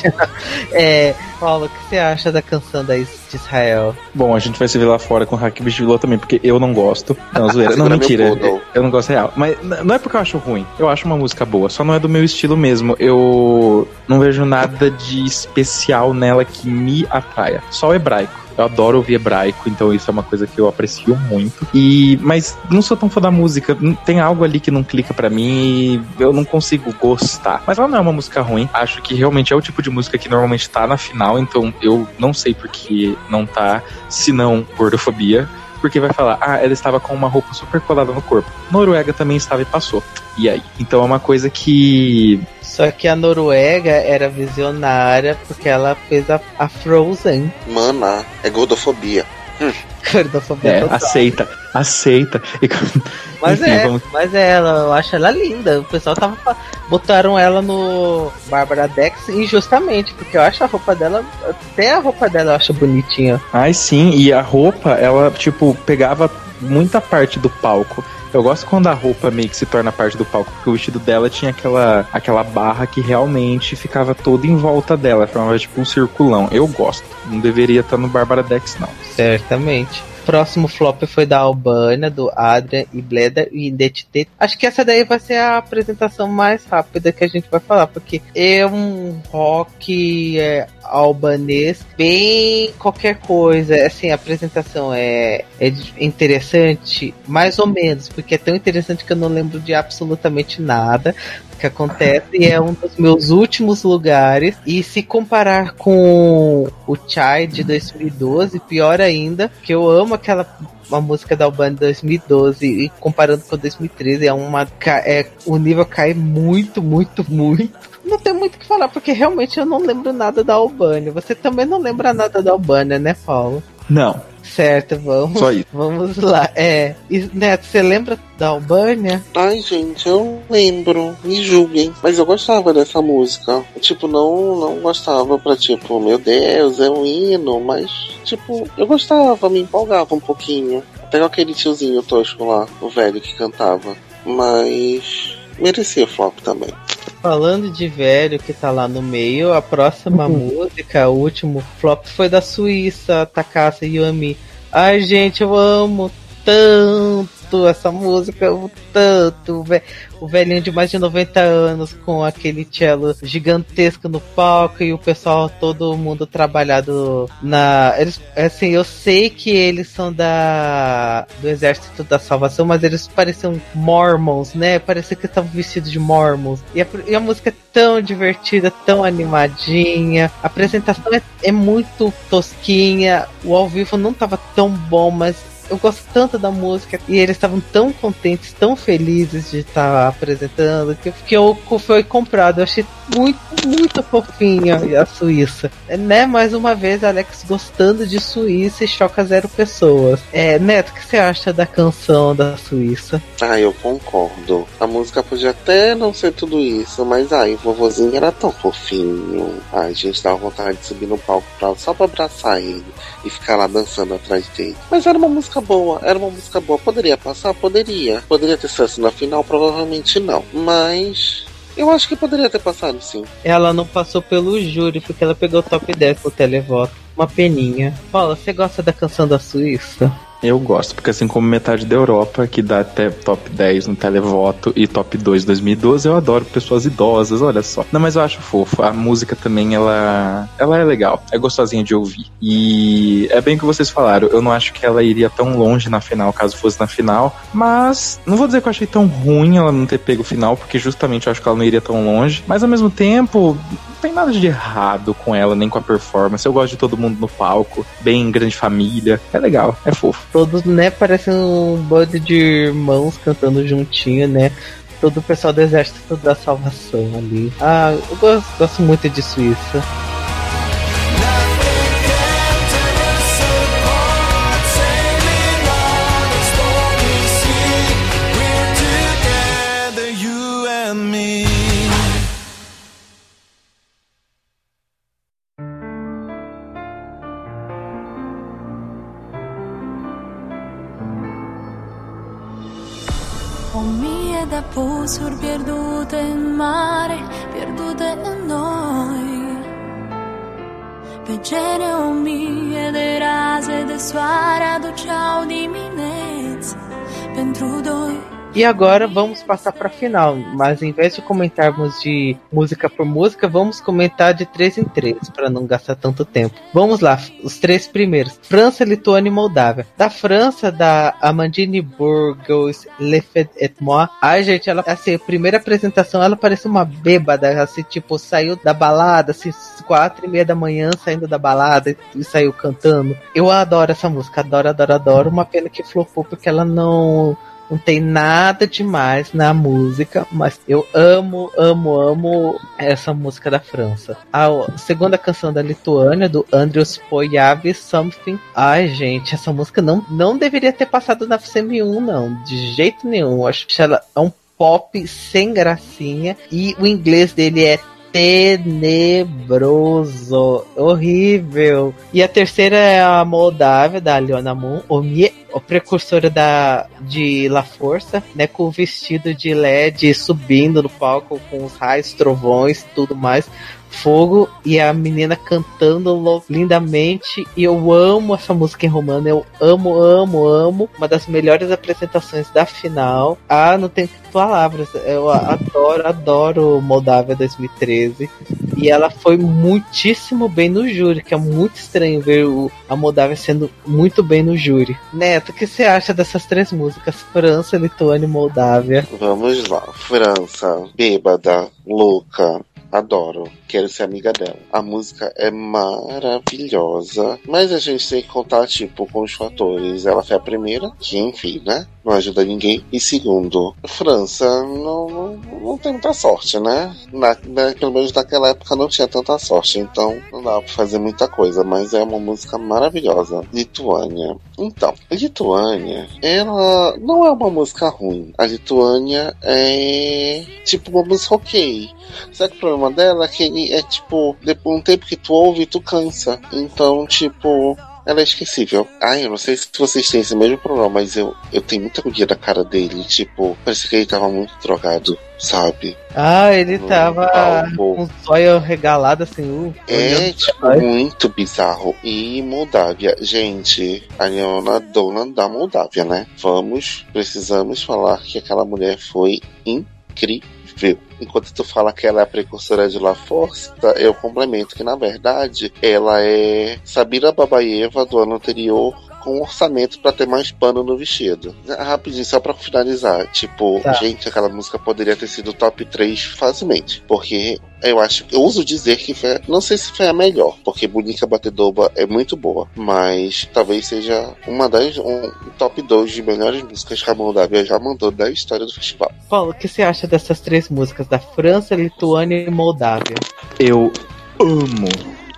Speaker 1: é, Paulo, o que você acha da canção da de Israel?
Speaker 2: Bom, a gente vai se ver lá fora com Hack Bichilô também, porque eu não gosto. Não, zoeira. não, mentira. Eu, eu não gosto real. Mas não é porque eu acho ruim. Eu acho uma música boa. Só não é do meu estilo mesmo. Eu não vejo nada de especial nela que me atraia. Só o hebraico. Eu adoro ouvir hebraico, então isso é uma coisa que eu aprecio muito. E mas não sou tão fã da música. Tem algo ali que não clica para mim e eu não consigo gostar. Mas ela não é uma música ruim. Acho que realmente é o tipo de música que normalmente tá na final, então eu não sei por que não tá, se não gordofobia porque vai falar, ah, ela estava com uma roupa super colada no corpo. Noruega também estava e passou. E aí? Então é uma coisa que.
Speaker 1: Só que a Noruega era visionária porque ela fez a, a Frozen.
Speaker 3: Mana, é gordofobia.
Speaker 2: É, aceita, aceita.
Speaker 1: Mas Enfim, é, vamos... mas é ela, eu acho ela linda. O pessoal tava. Botaram ela no Barbara Dex injustamente, porque eu acho a roupa dela. Até a roupa dela eu acho bonitinha.
Speaker 2: Ai, sim, e a roupa, ela, tipo, pegava muita parte do palco. Eu gosto quando a roupa meio que se torna parte do palco, porque o vestido dela tinha aquela, aquela barra que realmente ficava toda em volta dela, formava tipo um circulão. Eu gosto. Não deveria estar no Barbara Dex, não.
Speaker 1: Certamente próximo flop foi da Albânia, do Adrian e Bleder e Identité. Acho que essa daí vai ser a apresentação mais rápida que a gente vai falar, porque é um rock é, albanês bem qualquer coisa. Assim, a apresentação é, é interessante, mais ou menos, porque é tão interessante que eu não lembro de absolutamente nada que acontece é um dos meus últimos lugares. E se comparar com o Chai de 2012, pior ainda, que eu amo aquela uma música da de 2012 e comparando com 2013 é uma é o nível cai muito muito muito. Não tem muito o que falar porque realmente eu não lembro nada da Albânia você também não lembra nada da Albânia né Paulo?
Speaker 2: Não
Speaker 1: Certo, vamos. Só isso. Vamos lá. É. Neto, você lembra da Albânia?
Speaker 3: Ai, gente, eu lembro. Me julguem. Mas eu gostava dessa música. Tipo, não, não gostava pra, tipo, meu Deus, é um hino. Mas, tipo, eu gostava, me empolgava um pouquinho. Até aquele tiozinho tosco lá, o velho que cantava. Mas merecia flop também.
Speaker 1: Falando de velho que tá lá no meio, a próxima uhum. música, o último flop foi da Suíça, Takasa Yami. Ai, gente, eu amo tanto tanto essa música, eu amo tanto, o velhinho de mais de 90 anos com aquele cello gigantesco no palco e o pessoal, todo mundo trabalhado na. Eles, assim, eu sei que eles são da do Exército da Salvação, mas eles pareciam Mormons, né? Parecia que estavam vestidos de Mormons. E a, e a música é tão divertida, tão animadinha. A apresentação é, é muito tosquinha. O ao vivo não estava tão bom, mas eu gosto tanto da música e eles estavam tão contentes, tão felizes de estar apresentando que, que eu comprado. Eu achei muito, muito fofinha a Suíça. É, né? Mais uma vez, Alex gostando de Suíça e choca zero pessoas. É, Neto, o que você acha da canção da Suíça?
Speaker 3: Ah, eu concordo. A música podia até não ser tudo isso, mas o vovozinho era tão fofinho. Ai, a gente dava vontade de subir no palco pra, só pra abraçar ele e ficar lá dançando atrás dele. Mas era uma música boa, era uma música boa. Poderia passar? Poderia. Poderia ter sucesso na final? Provavelmente não. Mas eu acho que poderia ter passado, sim.
Speaker 1: Ela não passou pelo júri, porque ela pegou o top 10 pro televoto. Uma peninha. Paula, você gosta da canção da Suíça?
Speaker 2: Eu gosto, porque assim como metade da Europa, que dá até top 10 no televoto e top 2 2012, eu adoro pessoas idosas, olha só. Não, mas eu acho fofo. A música também, ela, ela é legal, é gostosinha de ouvir. E é bem o que vocês falaram, eu não acho que ela iria tão longe na final, caso fosse na final, mas não vou dizer que eu achei tão ruim ela não ter pego o final, porque justamente eu acho que ela não iria tão longe, mas ao mesmo tempo, tem nada de errado com ela, nem com a performance. Eu gosto de todo mundo no palco, bem grande família, é legal, é fofo
Speaker 1: todos, né, parecem um bando de irmãos cantando juntinho, né? Todo o pessoal do exército da salvação ali. Ah, eu gosto, gosto muito de Suíça.
Speaker 4: Sur pierdute in mare, pierdute in noi. Pe gene o mie de raze de soare do ceau dimineți pentru doi.
Speaker 1: E agora vamos passar para a final, mas em vez de comentarmos de música por música, vamos comentar de três em três, para não gastar tanto tempo. Vamos lá, os três primeiros: França, Lituânia e Moldávia. Da França, da Amandine Burgos, Lefed et Moi. Ai, gente, ela, assim, a primeira apresentação, ela parece uma bêbada, assim, tipo, saiu da balada, assim, quatro e meia da manhã, saindo da balada e, e saiu cantando. Eu adoro essa música, adoro, adoro, adoro. Uma pena que flopou porque ela não não tem nada demais na música, mas eu amo, amo, amo essa música da França. A segunda canção da Lituânia, do Andrius Poyavi Something. Ai, gente, essa música não, não deveria ter passado na FCM1, não. De jeito nenhum. Acho que ela é um pop sem gracinha. E o inglês dele é tenebroso, horrível. E a terceira é a Moldávia, da Leona Moon, o, Mie, a precursora da, de La Força, né, com o vestido de LED subindo no palco com os raios, trovões, tudo mais fogo e a menina cantando lindamente. E eu amo essa música em romano. Eu amo, amo, amo. Uma das melhores apresentações da final. Ah, não tem palavras. Eu adoro, adoro Moldávia 2013. E ela foi muitíssimo bem no júri, que é muito estranho ver o, a Moldávia sendo muito bem no júri. Neto, o que você acha dessas três músicas? França, Lituânia e Moldávia.
Speaker 3: Vamos lá. França, bêbada, louca, Adoro. Quero ser amiga dela. A música é maravilhosa. Mas a gente tem que contar, tipo, com os fatores. Ela foi a primeira, que enfim, né? Não ajuda ninguém. E segundo, França não, não, não tem muita sorte, né? Na, na, pelo menos naquela época não tinha tanta sorte. Então não dá pra fazer muita coisa. Mas é uma música maravilhosa. Lituânia. Então, Lituânia, ela não é uma música ruim. A Lituânia é tipo uma música ok. Só que o problema dela é que ele é tipo, depois um tempo que tu ouve, tu cansa. Então, tipo, ela é esquecível. Ai, eu não sei se vocês têm esse mesmo problema, mas eu, eu tenho muita agonia da cara dele. Tipo, parece que ele tava muito drogado, sabe?
Speaker 1: Ah, ele
Speaker 3: No
Speaker 1: tava
Speaker 3: palco.
Speaker 1: com o zóio regalado assim. Uh,
Speaker 3: É, tipo, muito bizarro. E Moldávia, gente, a Leona dona da Moldávia, né? Vamos, precisamos falar que aquela mulher foi incrível. Enquanto tu fala que ela é a precursora de La Força, eu complemento que, na verdade, ela é Sabira Babaeva do ano anterior com orçamento pra ter mais pano no vestido. Rapidinho, só pra finalizar. Tipo,
Speaker 1: Tá.
Speaker 3: gente, aquela música poderia ter sido top 3 facilmente. Porque eu acho, eu uso dizer que foi, não sei se foi a melhor, porque Bonica Batedoba é muito boa, mas talvez seja uma das, um top 2 de melhores músicas que a Moldávia já mandou da história do festival.
Speaker 1: Paulo, o que você acha dessas três músicas da França, Lituânia e Moldávia?
Speaker 2: Eu amo,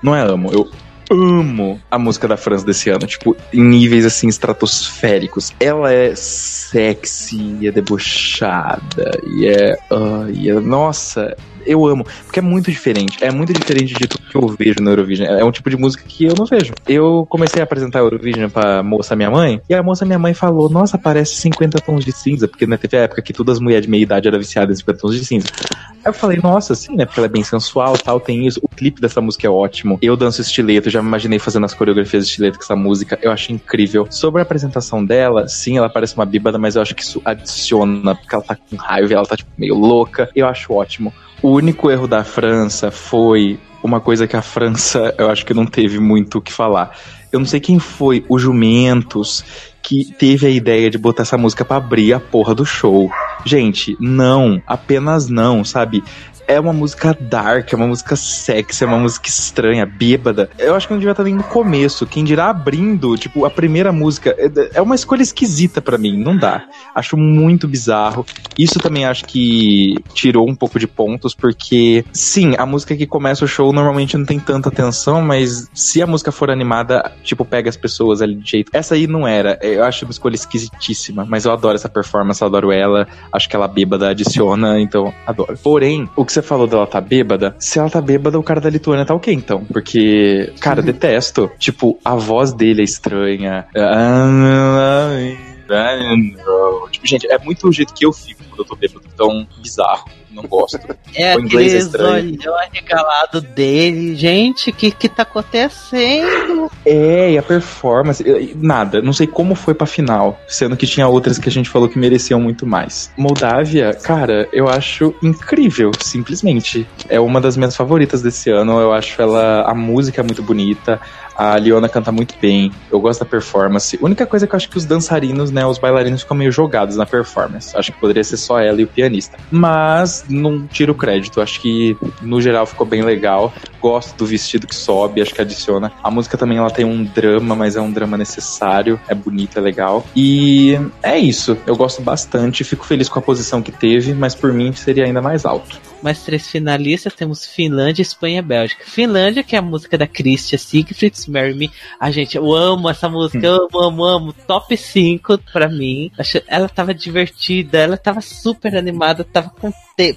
Speaker 2: não é amo, eu amo a música da França desse ano, tipo, em níveis assim estratosféricos. Ela é sexy, e é debochada, e é, ah, e é nossa, eu amo, porque é muito diferente, é muito diferente de tudo que eu vejo no Eurovision. É um tipo de música que eu não vejo. Eu comecei a apresentar Eurovision pra moça minha mãe, e a moça minha mãe falou: "Nossa, parece 50 tons de cinza", porque né, teve a época que todas as mulheres de meia idade eram viciadas em 50 tons de cinza. Aí eu falei, nossa, sim, né? Porque ela é bem sensual tal, tem isso. O clipe dessa música é ótimo. Eu danço estileto, já me imaginei fazendo as coreografias de estileto com essa música. Eu acho incrível. Sobre a apresentação dela, sim, ela parece uma bíbada, mas eu acho que isso adiciona, porque ela tá com raiva, ela tá, tipo, meio louca. Eu acho ótimo. Único erro da França foi uma coisa que a França, eu acho que não teve muito o que falar. Eu não sei quem foi, o Jumentos, que teve a ideia de botar essa música pra abrir a porra do show. Gente, não, apenas não, sabe? É uma música dark, é uma música sexy, é uma música estranha, bêbada. Eu acho que não devia estar nem no começo. Quem dirá abrindo, tipo, a primeira música. é- É uma escolha esquisita pra mim, não dá. Acho muito bizarro. Isso também acho que tirou um pouco de pontos, porque, sim, a música que começa o show normalmente não tem tanta atenção, mas se a música for animada, tipo, pega as pessoas ali de jeito. Essa aí não era. Eu acho uma escolha esquisitíssima, mas eu adoro essa performance, adoro ela. Acho que ela bêbada adiciona, então adoro. Porém, o que você falou dela tá bêbada, se ela tá bêbada, o cara da Lituânia tá ok, então. Porque, cara, detesto. Tipo, a voz dele é estranha. Tipo, gente, é muito o jeito que eu fico quando eu tô bêbado, então bizarro. Não gosto.
Speaker 1: É
Speaker 2: O inglês é
Speaker 1: aquele
Speaker 2: estranho.
Speaker 1: olhão arregalado dele. Gente, o que que tá acontecendo?
Speaker 2: É, e a performance, nada, não sei como foi pra final, sendo que tinha outras que a gente falou que mereciam muito mais. Moldávia, cara, eu acho incrível, simplesmente. É uma das minhas favoritas desse ano, eu acho ela, a música é muito bonita, a Leona canta muito bem, eu gosto da performance. A única coisa que eu acho que os dançarinos, né, os bailarinos ficam meio jogados na performance. Acho que poderia ser só ela e o pianista. Mas não tiro crédito, acho que no geral ficou bem legal. Gosto do vestido que sobe, acho que adiciona. A música também ela tem um drama, mas é um drama necessário, é bonito, é legal. E é isso, eu gosto bastante, fico feliz com a posição que teve, mas por mim seria ainda mais alto.
Speaker 1: Mais três finalistas, temos Finlândia, Espanha e Bélgica. Finlândia, que é a música da Christian Siegfried, Marry Me. A gente, eu amo essa música, eu amo, amo, amo. Top 5 pra mim. Ela tava divertida, ela tava super animada, tava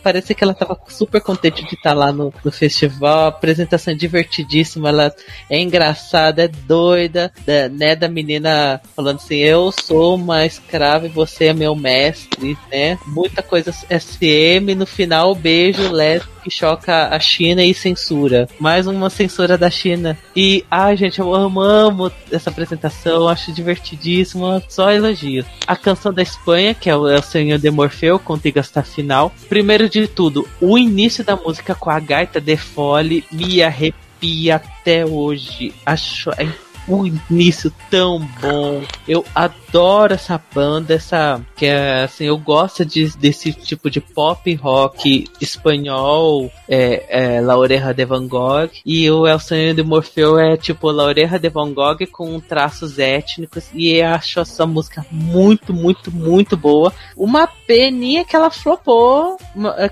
Speaker 1: Parece que ela tava super contente de estar lá no, no festival. A apresentação é divertidíssima, ela é engraçada, é doida, da- né? Da menina falando assim: Eu sou uma escrava e você é meu mestre, né? Muita coisa SM. No final, beijo, lésbico que choca a China e censura. Mais uma censura da China. E, ai, gente, eu amo, amo essa apresentação, acho divertidíssima, só elogios. A canção da Espanha, que é o El Senhor de Morfeu, contigo hasta final. Primeiro de tudo, o início da música com a gaita de fole me arrepia até hoje. Acho é um início tão bom. Eu adoro essa banda, essa que é assim, eu gosto de, desse tipo de pop rock espanhol, é, é La Oreja de Van Gogh e o El Sonho de Morfeu é tipo La Oreja de Van Gogh com traços étnicos e eu acho essa música muito, muito, muito boa. Uma peninha que ela flopou,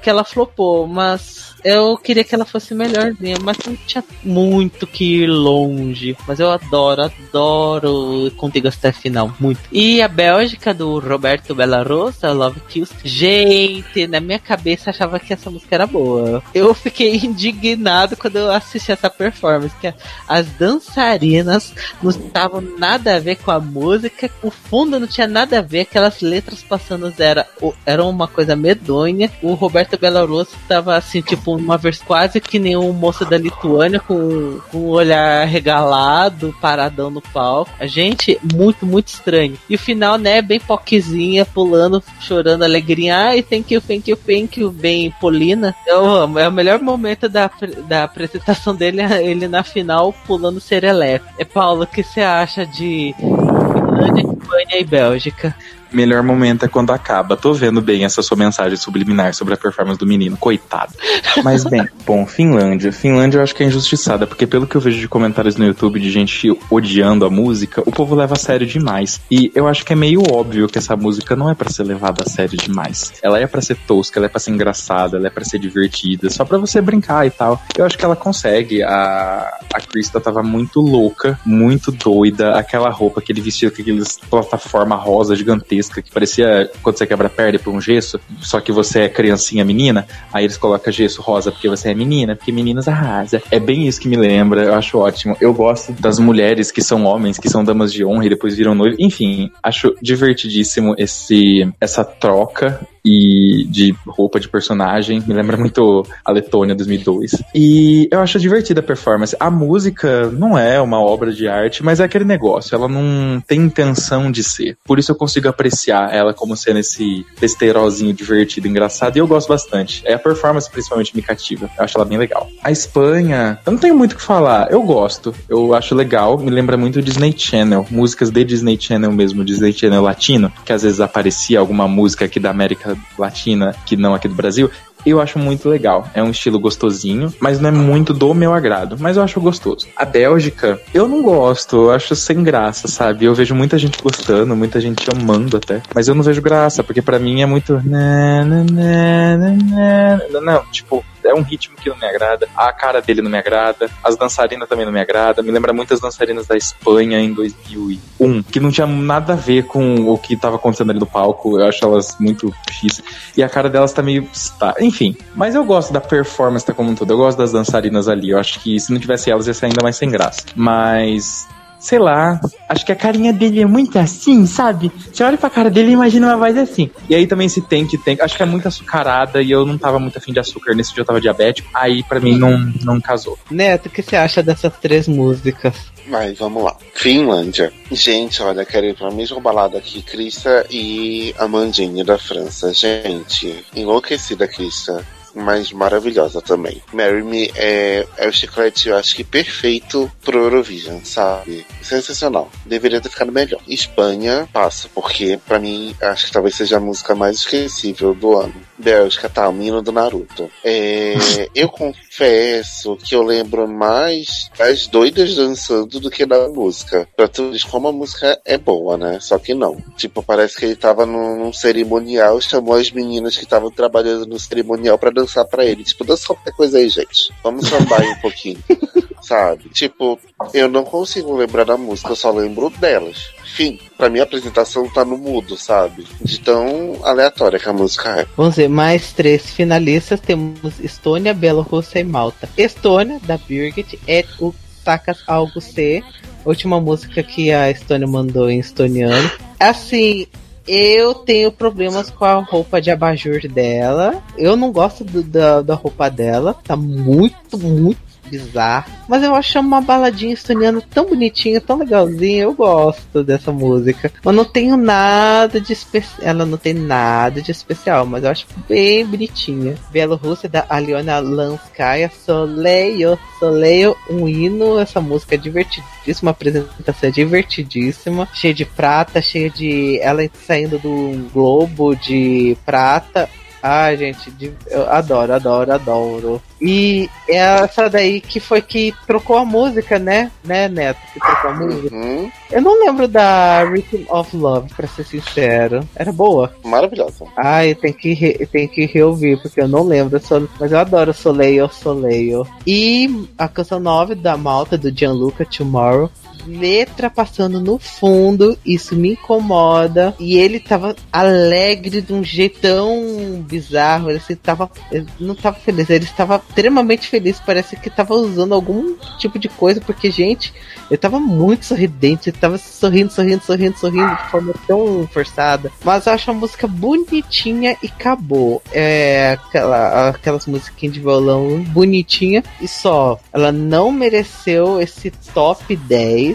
Speaker 1: que ela flopou, mas eu queria que ela fosse melhorzinha, mas não tinha muito que ir longe. Mas eu adoro, adoro Contigo até final, muito. E a Bélgica do Roberto Bellarosa, Love Kills. Gente, na minha cabeça achava que essa música era boa. Eu fiquei indignado quando eu assisti essa performance, que as dançarinas não estavam nada a ver com a música, o fundo não tinha nada a ver, aquelas letras passando era, era uma coisa medonha. O Roberto Bellarosa estava assim, tipo, uma versão quase que nem um moço da Lituânia com, com o olhar regalado, paradão no palco. A gente, muito, muito estranho. E o final, né, bem poquezinha, pulando, chorando, alegria. Ai, thank you, thank you, thank you, bem Polina. Eu amo. É o melhor momento da, da apresentação dele, ele na final, pulando serelepe. É, Paulo, o que você acha de Finlândia, Espanha e Bélgica?
Speaker 2: Melhor momento é quando acaba. Tô vendo bem essa sua mensagem subliminar sobre a performance do menino. Coitado. Mas bem, bom, Finlândia. Finlândia eu acho que é injustiçada, porque pelo que eu vejo de comentários no YouTube de gente odiando a música, o povo leva a sério demais. E eu acho que é meio óbvio que essa música não é para ser levada a sério demais. Ela é para ser tosca, ela é para ser engraçada, ela é para ser divertida, só para você brincar e tal. Eu acho que ela consegue. A, a Krista tava muito louca, muito doida. Aquela roupa, aquele vestido com aqueles plataforma rosa gigantesca que parecia quando você quebra a perna por um gesso, só que você é criancinha menina, aí eles colocam gesso rosa porque você é menina, porque meninas arrasa. É bem isso que me lembra, eu acho ótimo. Eu gosto das mulheres que são homens, que são damas de honra e depois viram noivo. Enfim, acho divertidíssimo esse essa troca e de roupa de personagem. Me lembra muito a Letônia 2002. E eu acho divertida a performance. A música não é uma obra de arte, mas é aquele negócio. Ela não tem intenção de ser. Por isso eu consigo apreciar ela como sendo esse besteirozinho divertido, engraçado. E eu gosto bastante. É a performance principalmente me cativa. Eu acho ela bem legal. A Espanha, eu não tenho muito o que falar. Eu gosto. Eu acho legal. Me lembra muito o Disney Channel. Músicas de Disney Channel mesmo, Disney Channel latino, que às vezes aparecia alguma música aqui da América Latina que não aqui do Brasil, eu acho muito legal. É um estilo gostosinho, mas não é muito do meu agrado. Mas eu acho gostoso. A Bélgica, eu não gosto, eu acho sem graça, sabe? Eu vejo muita gente gostando, muita gente amando até. Mas eu não vejo graça, porque para mim é muito. Não, tipo, é um ritmo que não me agrada, a cara dele não me agrada, as dançarinas também não me agrada, me lembra muitas dançarinas da Espanha em 2001, que não tinha nada a ver com o que tava acontecendo ali no palco, eu acho elas muito X, e a cara delas tá meio, tá, enfim, mas eu gosto da performance tá como um todo, eu gosto das dançarinas ali, eu acho que se não tivesse elas ia ser ainda mais sem graça, mas sei lá, acho que a carinha dele é muito assim, sabe? Você olha pra cara dele e imagina uma voz assim. E aí também se tem que tem, acho que é muito açucarada e eu não tava muito afim de açúcar, nesse dia eu tava diabético, aí para mim não, não casou.
Speaker 1: Neto, o que você acha dessas três músicas?
Speaker 3: Mas vamos lá. Finlândia. Gente, olha, quero ir pra mesma balada aqui, Krista e Amandine da França. Gente, enlouquecida, Krista mas maravilhosa também. Marry Me é, é o chiclete, eu acho que perfeito pro Eurovision, sabe? Sensacional. Deveria ter ficado melhor. Espanha passa, porque para mim acho que talvez seja a música mais esquecível do ano. Bélgica, tá, o menino do Naruto. É, eu confesso que eu lembro mais das doidas dançando do que da música. Pra tu ver como a música é boa, né? Só que não. Tipo, parece que ele tava num, num cerimonial, chamou as meninas que estavam trabalhando no cerimonial para dançar para ele. Tipo, dança qualquer coisa aí, gente. Vamos sambar um pouquinho. Sabe? Tipo, eu não consigo lembrar da música, eu só lembro delas. Enfim, pra mim a apresentação tá no mudo, sabe? De tão aleatória que a música é.
Speaker 1: Vamos ver, mais três finalistas. Temos Estônia, Bielorrússia e Malta. Estônia, da Birgit, é o Sakas Algo C. Última música que a Estônia mandou em estoniano. Assim, eu tenho problemas com a roupa de abajur dela. Eu não gosto do, da, da roupa dela. Tá muito, muito bizarro. Mas eu acho uma baladinha estoniana tão bonitinha, tão legalzinha. Eu gosto dessa música. Eu não tenho nada de especial. Ela não tem nada de especial, mas eu acho bem bonitinha. Bielorrússia da Aliona Lanskaya, Soleil, Soleil, um hino. Essa música é divertidíssima, a apresentação é divertidíssima. Cheia de prata, cheia de. Ela saindo do globo de prata Ai, gente, eu adoro, adoro, adoro. E é essa daí que foi que trocou a música, né? Né, Neto? Que trocou a música.
Speaker 3: Uhum.
Speaker 1: Eu não lembro da Rhythm of Love, pra ser sincero. Era boa?
Speaker 3: Maravilhosa.
Speaker 1: Ai, tem que, re, tem que reouvir, porque eu não lembro. Eu mas eu adoro Soleil, Soleil. E a canção 9 da Malta, do Gianluca Tomorrow letra passando no fundo, isso me incomoda. E ele tava alegre de um jeitão bizarro. Ele assim, tava. Ele não tava feliz, ele estava extremamente feliz. Parece que tava usando algum tipo de coisa, porque, gente, ele tava muito sorridente, ele tava sorrindo, sorrindo, sorrindo, sorrindo de forma tão forçada. Mas eu acho a música bonitinha e acabou. É aquela, aquelas musiquinhas de violão bonitinha e só. Ela não mereceu esse top 10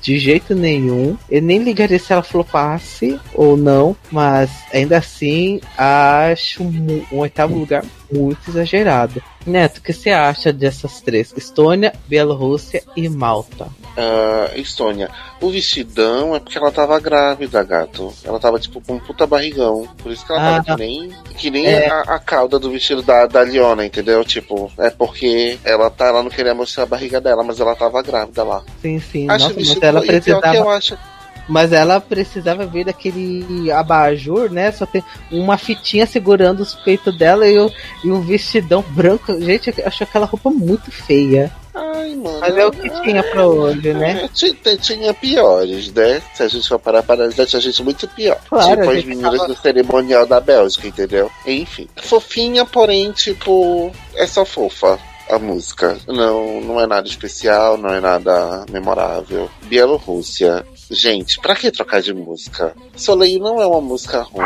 Speaker 1: de jeito nenhum. Eu nem ligaria se ela flopasse ou não, mas ainda assim acho um, um oitavo lugar muito exagerado. Neto, o que você acha dessas três? Estônia, Bielorrússia e Malta.
Speaker 3: Uh, Estônia, o vestidão é porque ela tava grávida, gato. Ela tava tipo com um puta barrigão. Por isso que ela ah, tava que nem, que nem é. a, a, cauda do vestido da, da Leona, entendeu? Tipo, é porque ela, tá, ela não queria mostrar a barriga dela, mas ela tava grávida lá.
Speaker 1: Sim, sim. Acho Nossa, mas ela precisava... eu acho mas ela precisava ver daquele abajur, né? Só tem uma fitinha segurando os peitos dela e, o, e um vestidão branco. Gente, eu acho aquela roupa muito feia.
Speaker 3: Ai, mano.
Speaker 1: Mas é o que tinha pra hoje, né?
Speaker 3: Tinha, tinha piores, né? Se a gente for parar para analisar, tinha gente muito pior. Claro, tipo as meninas tava... do cerimonial da Bélgica, entendeu? Enfim. Fofinha, porém, tipo, é só fofa a música. Não, não é nada especial, não é nada memorável. Bielorrússia Gente, pra que trocar de música? Soleil não é uma música ruim.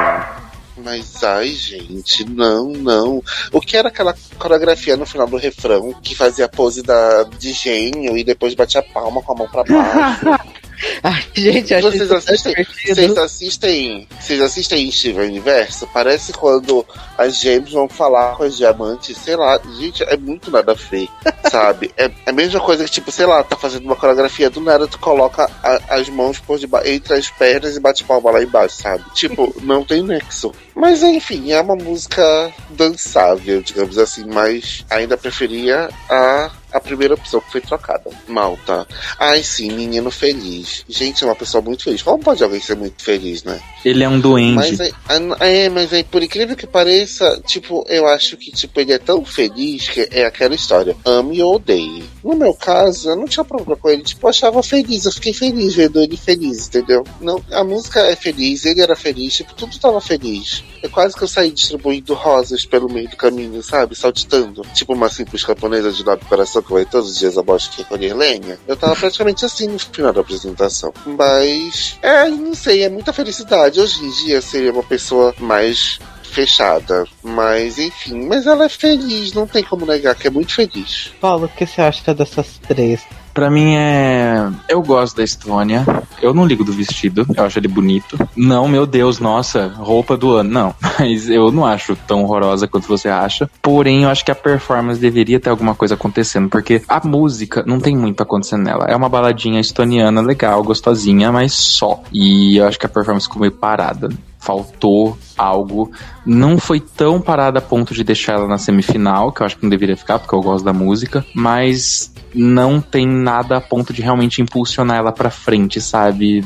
Speaker 3: Mas ai, gente, não, não. O que era aquela coreografia no final do refrão que fazia a pose da, de gênio e depois batia palma com a mão pra baixo?
Speaker 1: Ai, gente, acho
Speaker 3: vocês assistem, vocês assistem, vocês assistem Steven Universo? Parece quando as gêmeas vão falar com as diamantes, sei lá, gente, é muito nada feio, sabe? É, é a mesma coisa que, tipo, sei lá, tá fazendo uma coreografia do nada, tu coloca a, as mãos por debaixo, entre as pernas e bate palma lá embaixo, sabe? Tipo, não tem nexo. Mas enfim, é uma música dançável, digamos assim, mas ainda preferia a a primeira opção que foi trocada. Malta. Ai, sim, menino feliz. Gente, é uma pessoa muito feliz. Como pode alguém ser muito feliz, né?
Speaker 2: Ele é um doente.
Speaker 3: Mas é, é, mas é, por incrível que pareça, tipo, eu acho que, tipo, ele é tão feliz que é aquela história. Ame ou odeie. No meu caso, eu não tinha problema com ele. Tipo, eu achava feliz. Eu fiquei feliz vendo ele feliz, entendeu? Não, a música é feliz, ele era feliz, tipo, tudo tava feliz. É quase que eu saí distribuindo rosas pelo meio do caminho, sabe? Saltitando. Tipo uma simples camponesa de nobre coração que vai todos os dias a bosta que recolher lenha. Eu tava praticamente assim no final da apresentação. Mas, é, não sei, é muita felicidade. Hoje em dia seria uma pessoa mais fechada. Mas enfim, mas ela é feliz, não tem como negar que é muito feliz.
Speaker 1: Paulo, o que você acha dessas três?
Speaker 2: Pra mim é. Eu gosto da Estônia. Eu não ligo do vestido, eu acho ele bonito. Não, meu Deus, nossa, roupa do ano. Não, mas eu não acho tão horrorosa quanto você acha. Porém, eu acho que a performance deveria ter alguma coisa acontecendo, porque a música não tem muito acontecendo nela. É uma baladinha estoniana legal, gostosinha, mas só. E eu acho que a performance ficou meio parada faltou algo. Não foi tão parada a ponto de deixar ela na semifinal, que eu acho que não deveria ficar, porque eu gosto da música, mas não tem nada a ponto de realmente impulsionar ela pra frente, sabe?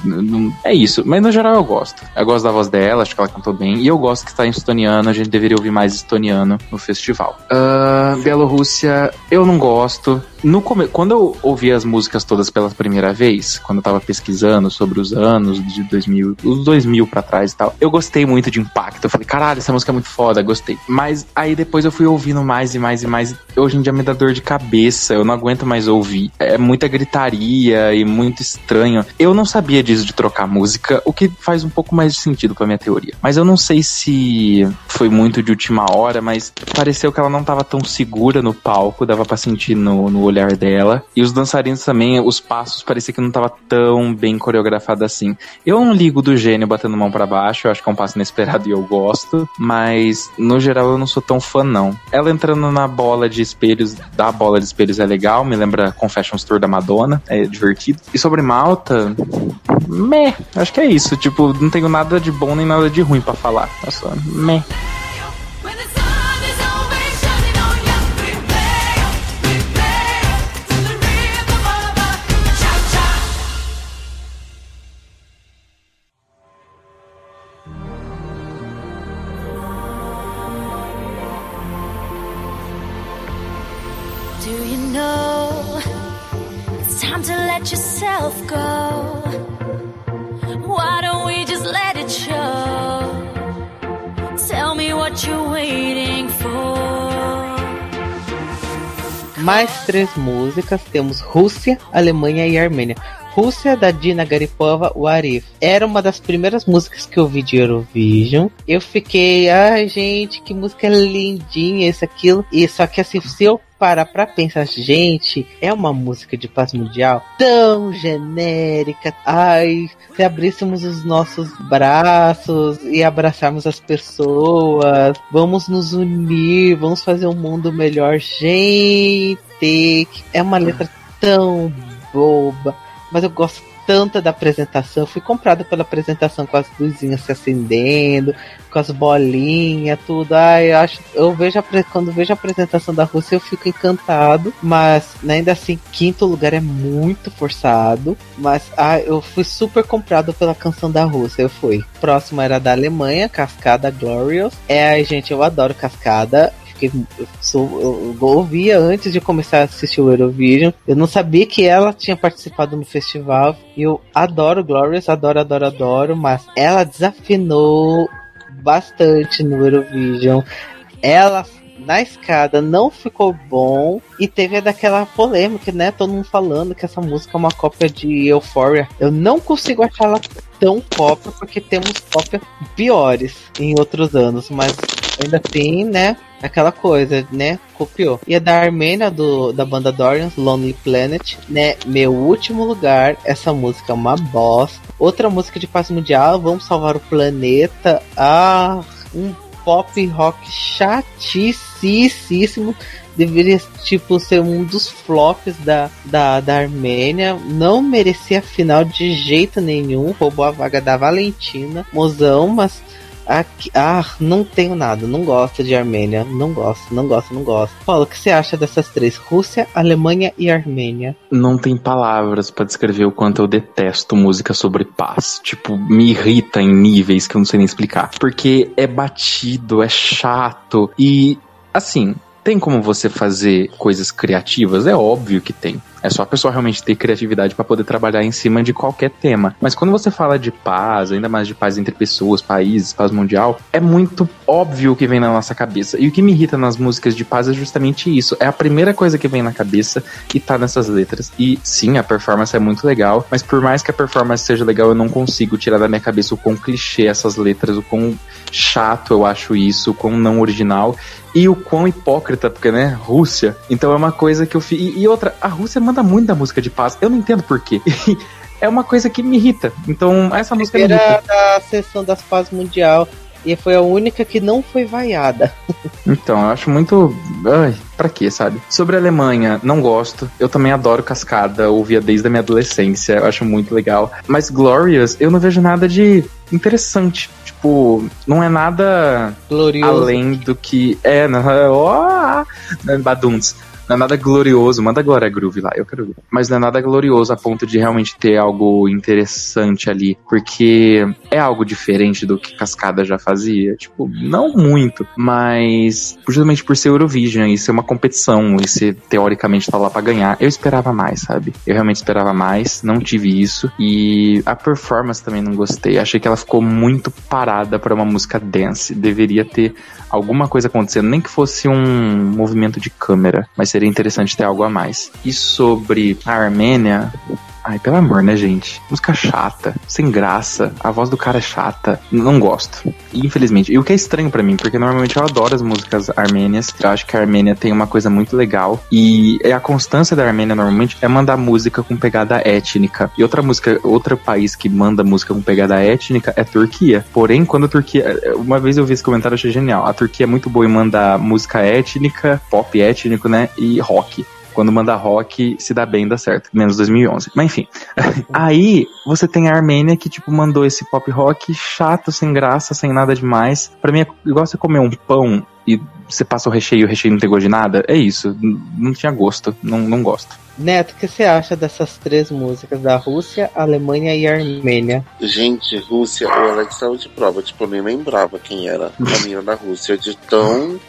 Speaker 2: É isso. Mas no geral eu gosto. Eu gosto da voz dela, acho que ela cantou bem. E eu gosto que está em estoniano, a gente deveria ouvir mais estoniano no festival. Uh, Bielorrússia, eu não gosto. No come... Quando eu ouvi as músicas todas pela primeira vez, quando eu tava pesquisando sobre os anos de 2000, os 2000 pra trás e tal, eu gostei muito de Impacto. Eu falei, caralho, essa música é muito foda, gostei. Mas aí depois eu fui ouvindo mais e mais e mais. Hoje em dia me dá dor de cabeça, eu não aguento mais ouvir. É muita gritaria e muito estranho. Eu não sabia disso de trocar música, o que faz um pouco mais de sentido pra minha teoria. Mas eu não sei se foi muito de última hora, mas pareceu que ela não tava tão segura no palco, dava pra sentir no, no olhar dela. E os dançarinos também, os passos parecia que não tava tão bem coreografado assim. Eu não ligo do gênio batendo mão para baixo, eu acho que é um passo inesperado e eu gosto, mas no geral eu não sou tão fã não. Ela entrando na bola de espelhos, da bola de espelhos é legal, me lembra Confessions Tour da Madonna, é divertido. E sobre Malta, meh, acho que é isso, tipo, não tenho nada de bom nem nada de ruim para falar. É só meh.
Speaker 4: Yourself go. Why don't we just let it show? Tell me what you're waiting for.
Speaker 1: Mais três músicas, temos Rússia, Alemanha e Armênia. Rússia, da Dina Garipova, What If. Era uma das primeiras músicas que eu vi de Eurovision. Eu fiquei, ai gente, que música lindinha, isso, aquilo. E só que assim, se eu parar pra pensar, gente, é uma música de paz mundial tão genérica. Ai, se abríssemos os nossos braços e abraçarmos as pessoas, vamos nos unir, vamos fazer um mundo melhor. Gente, é uma letra tão boba mas eu gosto tanto da apresentação. Eu fui comprada pela apresentação com as luzinhas se acendendo, com as bolinhas, tudo. Ai, eu acho, eu vejo a, quando vejo a apresentação da Rússia eu fico encantado, mas né, ainda assim quinto lugar é muito forçado, mas ai, eu fui super comprado pela canção da Rússia, eu fui. Próximo era da Alemanha, Cascada Glorious. É, gente, eu adoro Cascada porque eu, sou, eu, eu ouvia antes de começar a assistir o Eurovision. Eu não sabia que ela tinha participado no festival. Eu adoro Glorious, adoro, adoro, adoro, mas ela desafinou bastante no Eurovision. Ela na escada não ficou bom e teve daquela polêmica, né? Todo mundo falando que essa música é uma cópia de Euphoria. Eu não consigo achar ela tão cópia porque temos cópias piores em outros anos, mas ainda assim, né? Aquela coisa, né? Copiou. E a da Armênia, do, da banda Dorian, Lonely Planet, né? Meu último lugar, essa música é uma bosta. Outra música de paz mundial, Vamos Salvar o Planeta. Ah, um pop rock chatíssimo. Deveria, tipo, ser um dos flops da, da, da Armênia. Não merecia final de jeito nenhum. Roubou a vaga da Valentina. Mozão, mas Aqui, ah, não tenho nada, não gosto de Armênia, não gosto, não gosto, não gosto. Paulo, o que você acha dessas três? Rússia, Alemanha e Armênia?
Speaker 2: Não tem palavras para descrever o quanto eu detesto música sobre paz. Tipo, me irrita em níveis que eu não sei nem explicar. Porque é batido, é chato e assim, tem como você fazer coisas criativas? É óbvio que tem. É só a pessoa realmente ter criatividade para poder trabalhar em cima de qualquer tema. Mas quando você fala de paz, ainda mais de paz entre pessoas, países, paz mundial, é muito óbvio o que vem na nossa cabeça. E o que me irrita nas músicas de paz é justamente isso. É a primeira coisa que vem na cabeça e tá nessas letras. E sim, a performance é muito legal, mas por mais que a performance seja legal, eu não consigo tirar da minha cabeça o quão clichê essas letras, o quão chato eu acho isso, o quão não original e o quão hipócrita, porque, né, Rússia. Então é uma coisa que eu fiz. E, e outra, a Rússia manda muito da música de paz. Eu não entendo por quê. é uma coisa que me irrita. Então, essa música me irrita.
Speaker 1: da sessão das paz mundial e foi a única que não foi vaiada.
Speaker 2: então, eu acho muito. Ai, pra quê, sabe? Sobre a Alemanha, não gosto. Eu também adoro Cascada, ouvia desde a minha adolescência, eu acho muito legal. Mas Glorious, eu não vejo nada de interessante. Tipo, não é nada
Speaker 1: Glorioso.
Speaker 2: além do que. É, não, oh, baduns não é nada glorioso. Manda Glória Groove lá, eu quero ver. Mas não é nada glorioso a ponto de realmente ter algo interessante ali. Porque é algo diferente do que Cascada já fazia. Tipo, não muito. Mas justamente por ser Eurovision e ser uma competição e ser teoricamente tá lá pra ganhar, eu esperava mais, sabe? Eu realmente esperava mais, não tive isso. E a performance também não gostei. Achei que ela ficou muito parada para uma música dance. Deveria ter alguma coisa acontecendo, nem que fosse um movimento de câmera, mas seria interessante ter algo a mais. E sobre a Armênia, Ai, pelo amor, né, gente? Música chata, sem graça, a voz do cara é chata. Não gosto. Infelizmente. E o que é estranho para mim, porque normalmente eu adoro as músicas armênias. Eu acho que a Armênia tem uma coisa muito legal. E a constância da Armênia normalmente é mandar música com pegada étnica. E outra música, outro país que manda música com pegada étnica é a Turquia. Porém, quando a Turquia. Uma vez eu vi esse comentário, achei genial. A Turquia é muito boa em mandar música étnica, pop étnico, né? E rock quando manda rock, se dá bem, dá certo. Menos 2011. Mas enfim. Aí, você tem a Armênia que, tipo, mandou esse pop rock chato, sem graça, sem nada demais. Pra mim, é igual você comer um pão e você passa o recheio e o recheio não tem gosto de nada. É isso. Não tinha gosto. Não, não gosto.
Speaker 1: Neto, o que você acha dessas três músicas da Rússia, Alemanha e Armênia?
Speaker 3: Gente, Rússia, o Alex estava de prova. Tipo, eu nem lembrava quem era a menina da Rússia, de tão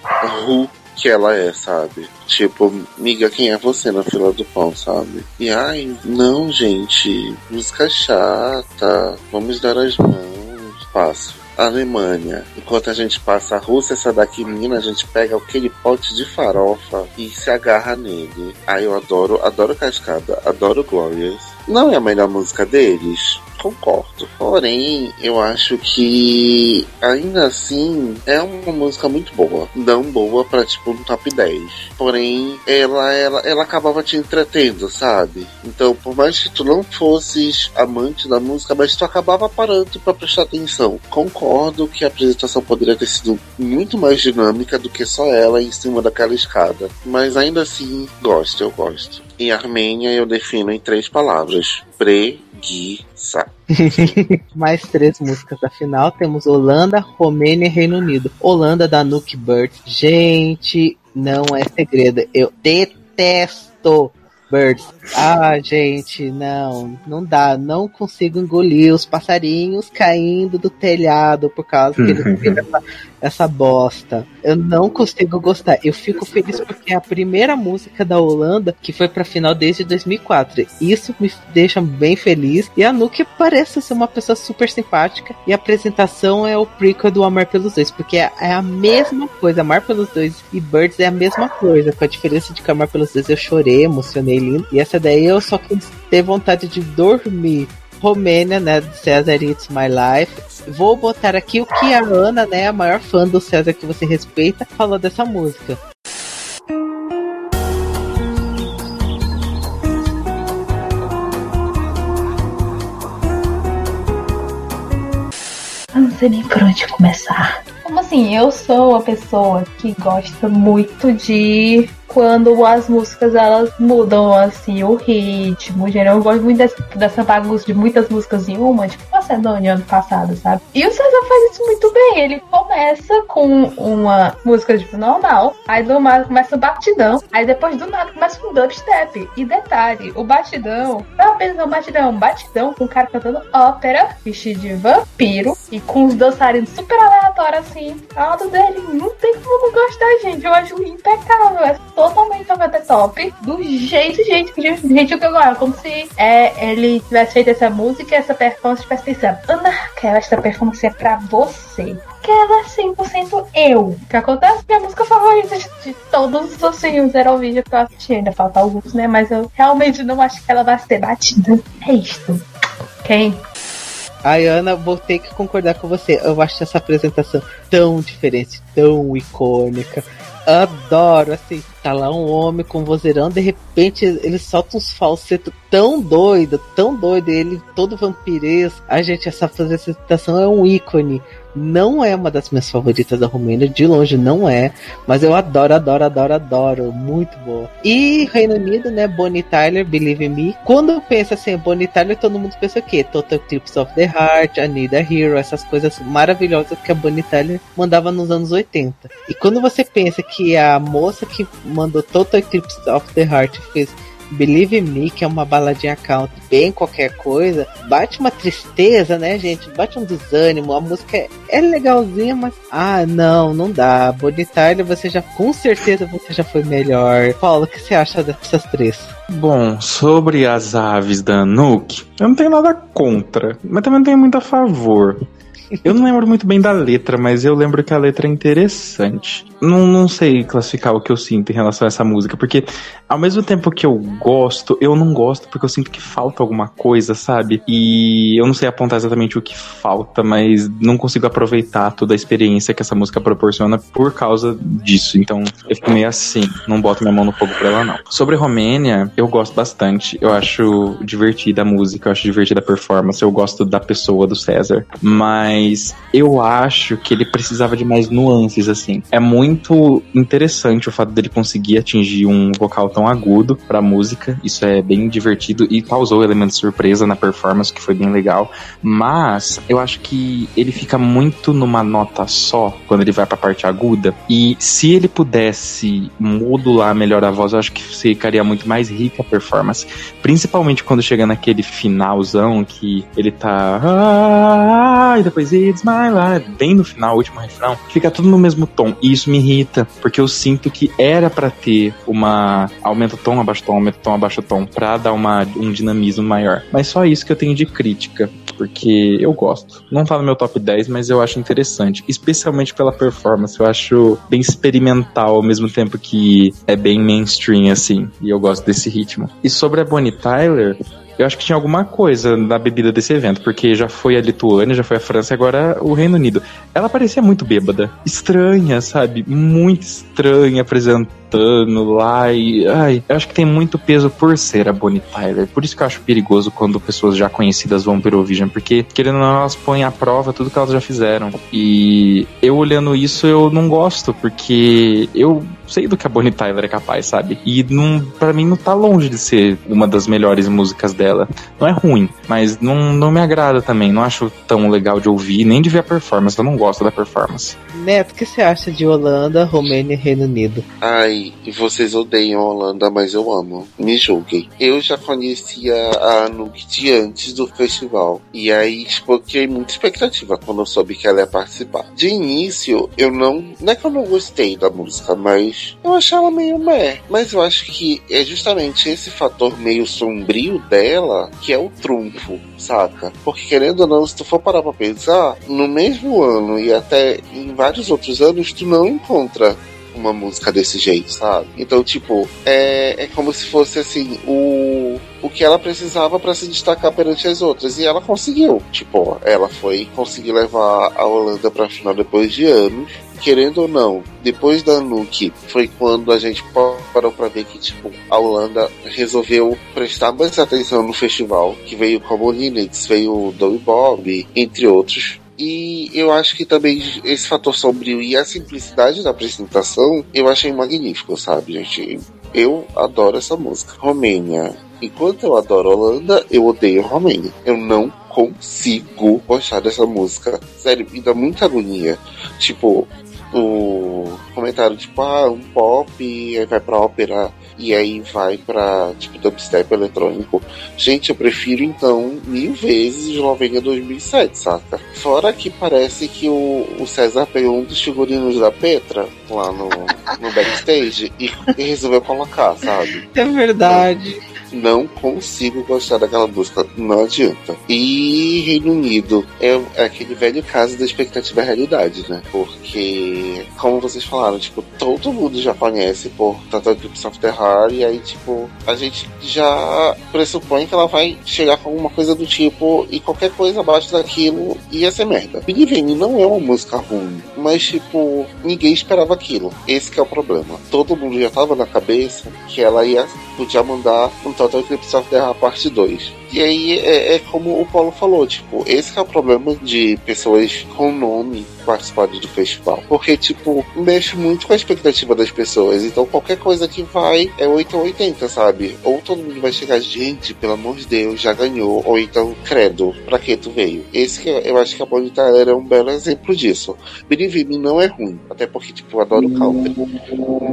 Speaker 3: ru que ela é, sabe? Tipo, miga, quem é você na fila do pão, sabe? E ai, não, gente, música chata, vamos dar as mãos, passo. Alemanha. Enquanto a gente passa a Rússia, essa daqui, menina, a gente pega aquele pote de farofa e se agarra nele. Ai, eu adoro, adoro Cascada, adoro Glorious. Não é a melhor música deles? Concordo. Porém, eu acho que ainda assim é uma música muito boa. Não boa pra tipo um top 10. Porém, ela, ela, ela acabava te entretendo, sabe? Então, por mais que tu não fosses amante da música, mas tu acabava parando para prestar atenção. Concordo que a apresentação poderia ter sido muito mais dinâmica do que só ela em cima daquela escada. Mas ainda assim, gosto, eu gosto. Em Armênia eu defino em três palavras: preguiça.
Speaker 1: Mais três músicas da final. Temos Holanda, Romênia e Reino Unido. Holanda da Nuke Bird. Gente, não é segredo. Eu detesto Birds. Ah, gente, não, não dá, não consigo engolir os passarinhos caindo do telhado por causa que eles teve essa, essa bosta. Eu não consigo gostar. Eu fico feliz porque é a primeira música da Holanda que foi pra final desde 2004. Isso me deixa bem feliz. E a Nuke parece ser uma pessoa super simpática. E a apresentação é o prequel do Amar pelos Dois, porque é, é a mesma coisa. Amar pelos Dois e Birds é a mesma coisa, com a diferença de que Amar pelos Dois eu chorei, emocionei lindo. E essa daí eu só quis ter vontade de dormir. Romênia, né, do César It's My Life. Vou botar aqui o que a Ana, né, a maior fã do César que você respeita, falou dessa música.
Speaker 5: Eu não sei nem por onde começar. Como assim? Eu sou uma pessoa que gosta muito de quando as músicas elas mudam assim o ritmo, o. Eu gosto muito dessa, dessa bagunça de muitas músicas em uma, tipo Macedônia ano passado, sabe? E o César faz isso muito bem. Ele começa com uma música tipo normal, aí do nada começa o batidão, aí depois do nada começa um dubstep. E detalhe, o batidão não é apenas um batidão, é um batidão com o cara cantando ópera, vestido de vampiro e com os dançarinos super aleatórios assim. A lado dele não tem como não gostar, gente. Eu acho impecável. É totalmente over the top. Do jeito, gente, do jeito que eu gosto. Como se é, ele tivesse feito essa música essa performance tivesse pensado, Ana esta performance é pra você. Que ela é 100% eu. O que acontece? Minha música favorita de, todos os Eurovision que eu assisti. Ainda falta alguns, né? Mas eu realmente não acho que ela vai ser batida. É isto. Quem?
Speaker 1: Ai, Ana, vou ter que concordar com você. Eu acho essa apresentação tão diferente, tão icônica. Adoro, assim, tá lá um homem com vozeirão, de repente ele solta uns falsetos tão doido, tão doido, ele todo vampiresco. A gente, essa apresentação é um ícone. Não é uma das minhas favoritas da Romênia, de longe não é, mas eu adoro, adoro, adoro, adoro, muito boa. E Reino Unido, né, Bonnie Tyler, Believe Me. Quando eu penso assim, Bonnie Tyler, todo mundo pensa o quê? Total Trips of the Heart, I Need a Hero, essas coisas maravilhosas que a Bonnie Tyler mandava nos anos 80. E quando você pensa que a moça que mandou Total Trips of the Heart fez Believe Me, que é uma baladinha country, bem qualquer coisa, bate uma tristeza, né, gente? Bate um desânimo. A música é, é legalzinha, mas. Ah, não, não dá. Tyler, você já. Com certeza você já foi melhor. Paulo, o que você acha dessas três?
Speaker 2: Bom, sobre as aves da Nuke, eu não tenho nada contra, mas também não tenho muito a favor. Eu não lembro muito bem da letra, mas eu lembro que a letra é interessante. Não, não sei classificar o que eu sinto em relação a essa música, porque ao mesmo tempo que eu gosto, eu não gosto porque eu sinto que falta alguma coisa, sabe? E eu não sei apontar exatamente o que falta, mas não consigo aproveitar toda a experiência que essa música proporciona por causa disso. Então eu fico meio assim, não boto minha mão no fogo pra ela, não. Sobre Romênia, eu gosto bastante. Eu acho divertida a música, eu acho divertida a performance, eu gosto da pessoa do César. Mas eu acho que ele precisava de mais nuances, assim. É muito interessante o fato dele conseguir atingir um vocal tão agudo pra música. Isso é bem divertido e causou elemento de surpresa na performance, que foi bem legal. Mas eu acho que ele fica muito numa nota só quando ele vai pra parte aguda. E se ele pudesse modular melhor a voz, eu acho que ficaria muito mais rica a performance. Principalmente quando chega naquele finalzão que ele tá. Depois It's My Life, bem no final, o último refrão, fica tudo no mesmo tom. E isso me irrita, porque eu sinto que era para ter uma aumenta o tom, abaixa o tom, aumenta o tom, abaixa o tom, pra dar uma, um dinamismo maior. Mas só isso que eu tenho de crítica, porque eu gosto. Não tá no meu top 10, mas eu acho interessante, especialmente pela performance. Eu acho bem experimental ao mesmo tempo que é bem mainstream assim, e eu gosto desse ritmo. E sobre a Bonnie Tyler, eu acho que tinha alguma coisa na bebida desse evento, porque já foi a Lituânia, já foi a França e agora o Reino Unido. Ela parecia muito bêbada. Estranha, sabe? Muito estranha apresentando lá e. Ai, eu acho que tem muito peso por ser a Bonnie Tyler. Por isso que eu acho perigoso quando pessoas já conhecidas vão pro Eurovision, porque querendo ou não, elas põem à prova tudo que elas já fizeram. E eu olhando isso, eu não gosto, porque eu sei do que a Bonnie Tyler é capaz, sabe? E não, para mim não tá longe de ser uma das melhores músicas dela. Não é ruim, mas não, não me agrada também. Não acho tão legal de ouvir, nem de ver a performance. Eu não gosto da performance.
Speaker 1: Neto, o que você acha de Holanda, Romênia e Reino Unido?
Speaker 3: Ai, vocês odeiam a Holanda, mas eu amo. Me julguem. Eu já conhecia a Anouk de antes do festival. E aí, tipo, criei muita expectativa quando eu soube que ela ia participar. De início, eu não. Não é que eu não gostei da música, mas eu achei ela meio meh. Mas eu acho que é justamente esse fator meio sombrio dela que é o trunfo, saca? Porque querendo ou não, se tu for parar pra pensar, no mesmo ano e até em vários outros anos, tu não encontra uma música desse jeito, sabe? Então, tipo, é, é como se fosse assim, o, o que ela precisava para se destacar perante as outras. E ela conseguiu. Tipo, ela foi conseguir levar a Holanda pra final depois de anos. Querendo ou não, depois da Nuke foi quando a gente parou para ver que tipo a Holanda resolveu prestar mais atenção no festival, que veio como Linux, veio o Dowie Bob, entre outros. E eu acho que também esse fator sombrio e a simplicidade da apresentação eu achei magnífico, sabe, gente? Eu adoro essa música. Romênia. Enquanto eu adoro Holanda, eu odeio Romênia. Eu não consigo gostar dessa música. Sério, me dá muita agonia. Tipo, o comentário tipo, ah, um pop, aí vai pra ópera e aí vai pra, tipo, dubstep eletrônico. Gente, eu prefiro então mil vezes Eslovênia 2007, saca? Fora que parece que o, o César pegou um dos figurinos da Petra lá no, no backstage e, e resolveu colocar, sabe?
Speaker 1: É verdade
Speaker 3: não consigo gostar daquela música, não adianta. E Reino Unido é, é aquele velho caso da expectativa realidade, né? Porque, como vocês falaram, tipo, todo mundo já conhece por Eclipse of the Heart, e aí, tipo, a gente já pressupõe que ela vai chegar com alguma coisa do tipo, e qualquer coisa abaixo daquilo ia ser merda. Believe não é uma música ruim, mas, tipo, ninguém esperava aquilo. Esse é o problema. Todo mundo já tava na cabeça que ela ia podia mandar um Total Eclipse of the Heart parte 2. E aí é, é, como o Paulo falou, tipo, esse é o problema de pessoas com nome participarem do festival. Porque, tipo, mexe muito com a expectativa das pessoas. Então qualquer coisa que vai é 8 ou 80, sabe? Ou todo mundo vai chegar, gente, pelo amor de Deus, já ganhou. Ou então, credo, pra que tu veio? Esse que eu acho que a Bonnie Tyler é um belo exemplo disso. Believe Me não é ruim, até porque, tipo, eu adoro country.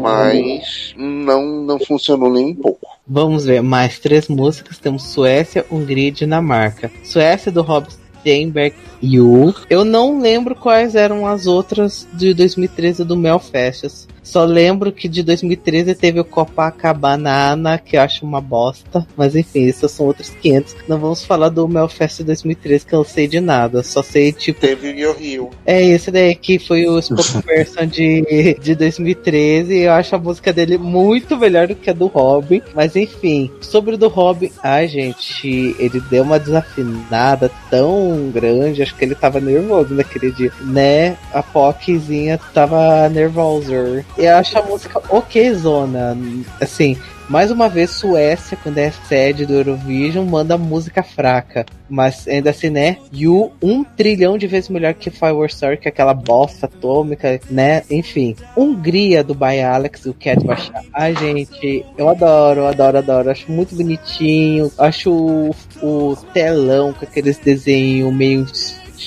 Speaker 3: Mas não, não funcionou nem um pouco.
Speaker 1: Vamos ver, mais três músicas. Temos Suécia, Hungria e Dinamarca. Suécia do Rob Steinberg You. Eu não lembro quais eram as outras de 2013 do Melfestas. Só lembro que de 2013 teve o Copacabana, que eu acho uma bosta. Mas enfim, esses são outros 500. Não vamos falar do Melfest 2013, que eu não sei de nada. Só sei, tipo.
Speaker 3: Teve o Rio Rio.
Speaker 1: É, esse daí que foi o spokesperson de, de 2013. Eu acho a música dele muito melhor do que a do Robin. Mas enfim, sobre o do Robin, ai gente, ele deu uma desafinada tão grande. Acho que ele tava nervoso naquele dia, né? A Poczinha tava nervosa. Eu acho a música ok, zona. Assim, mais uma vez, Suécia, quando é sede do Eurovision, manda música fraca. Mas ainda assim, né? You, um trilhão de vezes melhor que Firework Story, que é aquela bosta atômica, né? Enfim. Hungria do By Alex, o Cat baixar. Ai, gente, eu adoro, adoro, adoro. Acho muito bonitinho. Acho o, o telão com aqueles desenhos meio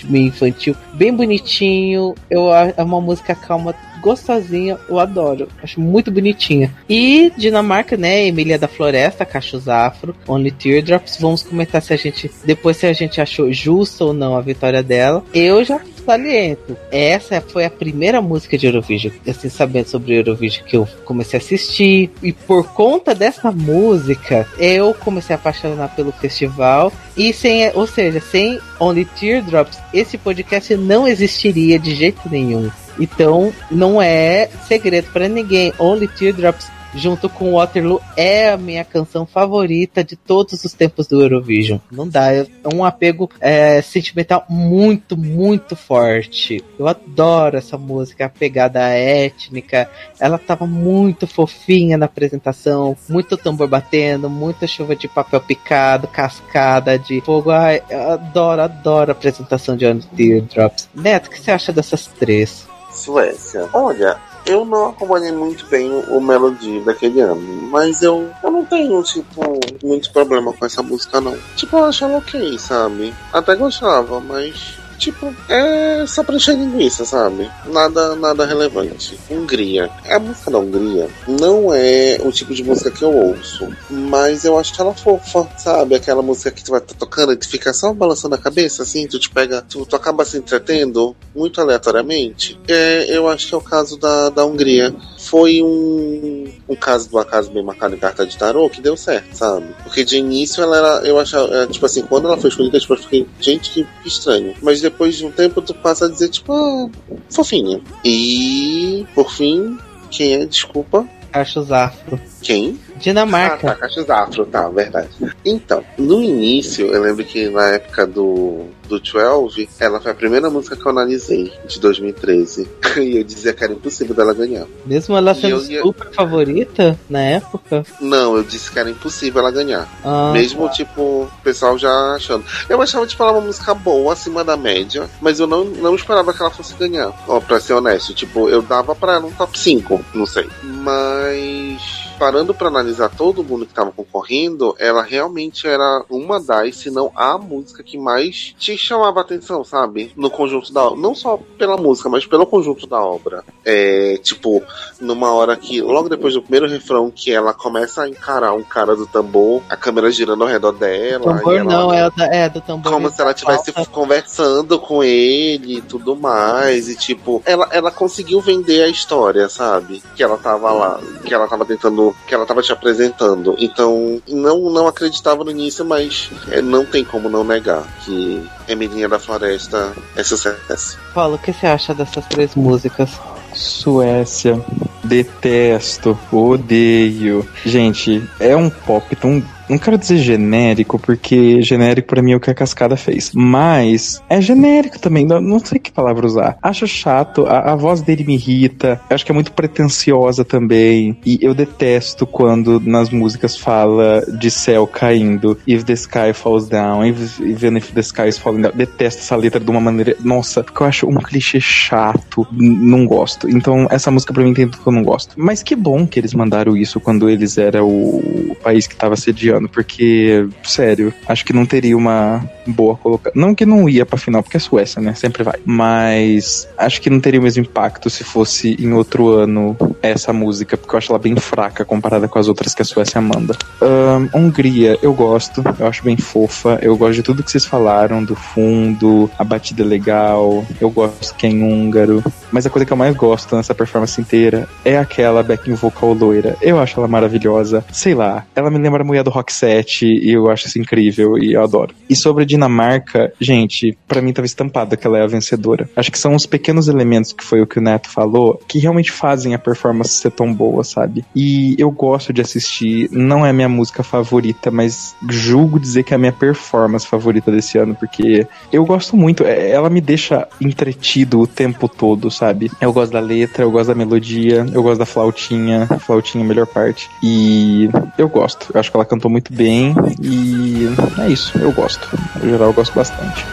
Speaker 1: meio infantil, bem bonitinho. Eu, é uma música calma, gostosinha, eu adoro. Acho muito bonitinha. E Dinamarca, né? Emília da Floresta, Cachos Afro, Only Teardrops. Vamos comentar se a gente, depois se a gente achou justo ou não a vitória dela. Eu já saliento. Essa foi a primeira música de Eurovision, assim, sabendo sobre Eurovision que eu comecei a assistir. E por conta dessa música, eu comecei a apaixonar pelo festival. E sem, ou seja, sem Only Teardrops, esse podcast não existiria de jeito nenhum. Então, não é segredo para ninguém. Only Teardrops junto com Waterloo, é a minha canção favorita de todos os tempos do Eurovision. Não dá, é um apego é, sentimental muito, muito forte. Eu adoro essa música, a pegada étnica. Ela tava muito fofinha na apresentação, muito tambor batendo, muita chuva de papel picado, cascada de fogo. Ai, eu adoro, adoro a apresentação de On Teardrops. Neto, o que você acha dessas três?
Speaker 3: Suécia. Olha, eu não acompanhei muito bem o Melody daquele ano, mas eu, eu não tenho, tipo, muito problema com essa música, não. Tipo, eu acho ela ok, sabe? Até gostava, mas tipo, é só pra encher linguiça, sabe? Nada, nada relevante. Hungria. A música da Hungria não é o tipo de música que eu ouço, mas eu acho ela fofa, sabe? Aquela música que tu vai tocando e tu fica só balançando a cabeça, assim, tu te pega, tu, tu acaba se entretendo muito aleatoriamente. É, eu acho que é o caso da, da Hungria. Foi um, um caso do acaso bem marcado em carta de tarô que deu certo, sabe? Porque de início ela era, eu achava, é, tipo assim, quando ela foi escolhida, tipo, eu fiquei, gente, que estranho. Mas depois de um tempo tu passa a dizer, tipo, ah, fofinha. E, por fim, quem é? Desculpa.
Speaker 1: Cachos Afro.
Speaker 3: Quem?
Speaker 1: Dinamarca.
Speaker 3: Ah, tá, Cachos Afro, tá, verdade. Então, no início, eu lembro que na época do, do 12, ela foi a primeira música que eu analisei, de 2013. e eu dizia que era impossível dela ganhar.
Speaker 1: Mesmo ela
Speaker 3: E
Speaker 1: sendo
Speaker 3: eu ia-
Speaker 1: super favorita na época.
Speaker 3: Não, eu disse que era impossível ela ganhar.
Speaker 1: Ah,
Speaker 3: Mesmo, tipo, o pessoal já achando. Eu achava, tipo, ela uma música boa, acima da média, mas eu não, não esperava que ela fosse ganhar. Ó, pra ser honesto, tipo, eu dava pra ela um top 5, não sei. Mas. Parando pra analisar todo mundo que tava concorrendo, ela realmente era uma das, se não a música que mais te chamava a atenção, sabe? No conjunto da Não só pela música, mas pelo conjunto da obra. É, tipo, numa hora que, logo depois do primeiro refrão, que ela começa a encarar um cara do tambor, a câmera girando ao redor dela.
Speaker 1: tambor
Speaker 3: e ela-
Speaker 1: não, é, o da- é do tambor.
Speaker 3: como se ela estivesse conversando com ele e tudo mais. E tipo, ela, ela conseguiu vender a história, sabe? Que ela tava lá, que ela tava tentando, que ela tava te apresentando. Então, não, não acreditava no início, mas é, não tem como não negar que Emilinha da Floresta é sucesso.
Speaker 1: Paulo, o que você acha dessas três músicas?
Speaker 2: Suécia. Detesto, odeio. Gente, é um pop tão. Não quero dizer genérico, porque genérico pra mim é o que a Cascada fez. Mas é genérico também, não, sei que palavra usar. Acho chato, a, a voz dele me irrita. Acho que é muito pretensiosa também. E eu detesto quando nas músicas fala de céu caindo. If the sky falls down, if, even if the sky is falling down. Detesto essa letra de uma maneira. Nossa, porque eu acho um clichê chato. Não gosto. Então, essa música pra mim tem tudo que eu não gosto. Mas que bom que eles mandaram isso quando eles eram o país que tava sediando. Porque, sério, acho que não teria uma boa colocação. Não que não ia pra final, porque é Suécia, né? Sempre vai. Mas acho que não teria o mesmo impacto se fosse em outro ano essa música, porque eu acho ela bem fraca comparada com as outras que a Suécia manda. Ahn, Hungria, eu gosto, eu acho bem fofa, eu gosto de tudo que vocês falaram, do fundo, a batida é legal, eu gosto que é em húngaro, mas a coisa que eu mais gosto nessa performance inteira é aquela backing vocal loira. Eu acho ela maravilhosa, sei lá, ela me lembra a mulher do Rock 7 e eu acho isso incrível e eu adoro. E sobre a Dinamarca, gente, pra mim tava estampado que ela é a vencedora. Acho que são os pequenos elementos que foi o que o Neto falou que realmente fazem a performance ser tão boa, sabe? E eu gosto de assistir, não é minha música favorita, mas julgo dizer que é a minha performance favorita desse ano, porque eu gosto muito, é- ela me deixa entretido o tempo todo, sabe? Eu gosto da letra, eu gosto da melodia, eu gosto da flautinha, a flautinha é a melhor parte. E eu gosto, eu acho que ela cantou muito bem e é isso, eu gosto. No geral, eu gosto bastante.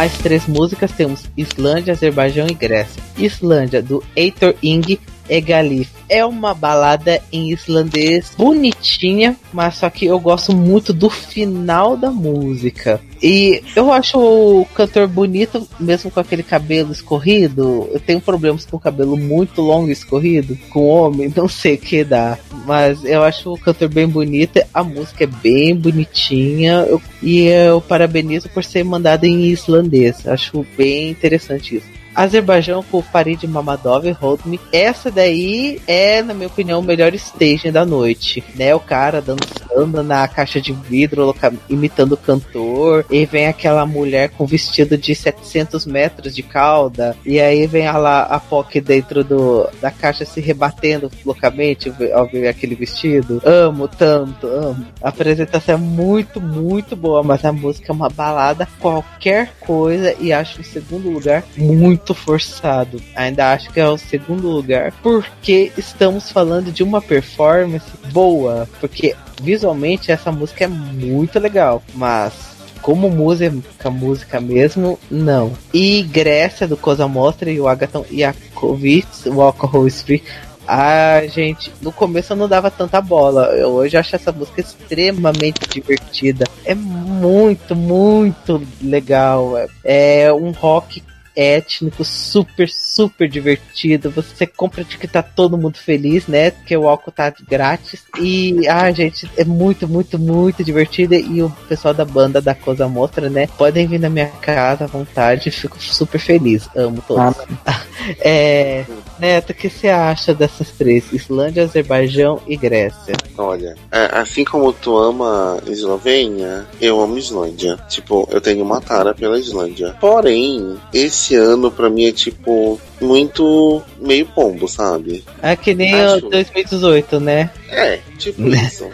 Speaker 1: Mais três músicas temos Islândia, Azerbaijão e Grécia. Islândia, do Heitor Ing Egalif. É uma balada em islandês bonitinha, mas só que eu gosto muito do final da música. E eu acho o cantor bonito, mesmo com aquele cabelo escorrido. Eu tenho problemas com o cabelo muito longo e escorrido, com homem, não sei o que dá. Mas eu acho o cantor bem bonito, a música é bem bonitinha. eu- e eu parabenizo por ser mandada em islandês. Acho bem interessante isso. Azerbaijão com Farid Mamadov e Me. Essa daí é, na minha opinião, o melhor staging da noite. Né? O cara dançando na caixa de vidro, imitando o cantor. E vem aquela mulher com vestido de 700 metros de cauda. E aí vem a, lá, a POC dentro do, da caixa se rebatendo loucamente ao ver aquele vestido. Amo tanto, amo. A apresentação é muito, muito boa, mas a música é uma balada qualquer coisa e acho o segundo lugar muito forçado. Ainda acho que é o segundo lugar porque estamos falando de uma performance boa, porque visualmente essa música é muito legal, mas como música, música mesmo, não. E Grécia do Cosa Mostra e o Agaton Yakovic, o Alcohol Street. Ah, gente, no começo eu não dava tanta bola. Eu hoje acho essa música extremamente divertida. É muito, muito legal. É um rock étnico super, super divertido. Você compra de que tá todo mundo feliz, né? Porque o álcool tá grátis. E, ah, gente, é muito, muito, muito divertido. E o pessoal da banda da Cosa Mostra, né? Podem vir na minha casa à vontade. Fico super feliz. Amo todos. É, Neto, o que você acha dessas três? Islândia, Azerbaijão e Grécia.
Speaker 3: Olha, é, assim como tu ama Eslovênia, eu amo Islândia. Tipo, eu tenho uma tara pela Islândia. Porém, esse ano pra mim é tipo muito meio pombo, sabe?
Speaker 1: É que nem
Speaker 3: Acho.
Speaker 1: o 2018, né?
Speaker 3: É, tipo isso.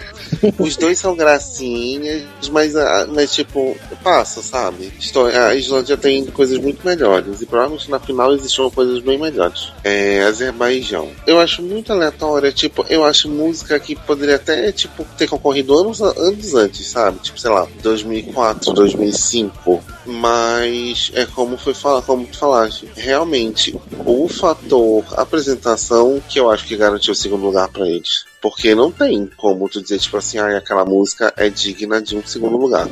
Speaker 3: Os dois são gracinhas, mas, ah, mas tipo, passa, sabe? A Islândia tem coisas muito melhores e provavelmente na final existiam coisas bem melhores. É, Azerbaijão. Eu acho muito aleatória, tipo, eu acho música que poderia até, tipo, ter concorrido anos, anos antes, sabe? Tipo, sei lá, 2004, 2005. Mas é como foi falar, como tu falaste, realmente o fator apresentação que eu acho que garantiu o segundo lugar pra eles. Porque não tem como tu dizer, tipo assim, ah, aquela música é digna de um segundo lugar.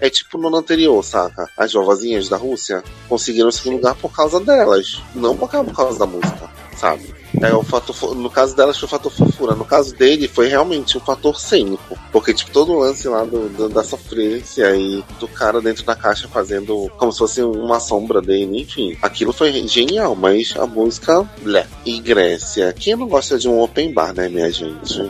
Speaker 3: É tipo no ano anterior, saca? As vovozinhas da Rússia conseguiram o segundo lugar por causa delas, não por causa da música, sabe? É o fator, no caso delas foi o fator fofura, no caso dele foi realmente um fator cênico. Porque, tipo, todo o lance lá do, do- da sofrência e do cara dentro da caixa fazendo como se fosse uma sombra dele, enfim. Aquilo foi genial, mas a música, blé. E Grécia, quem não gosta de um open bar, né, minha gente?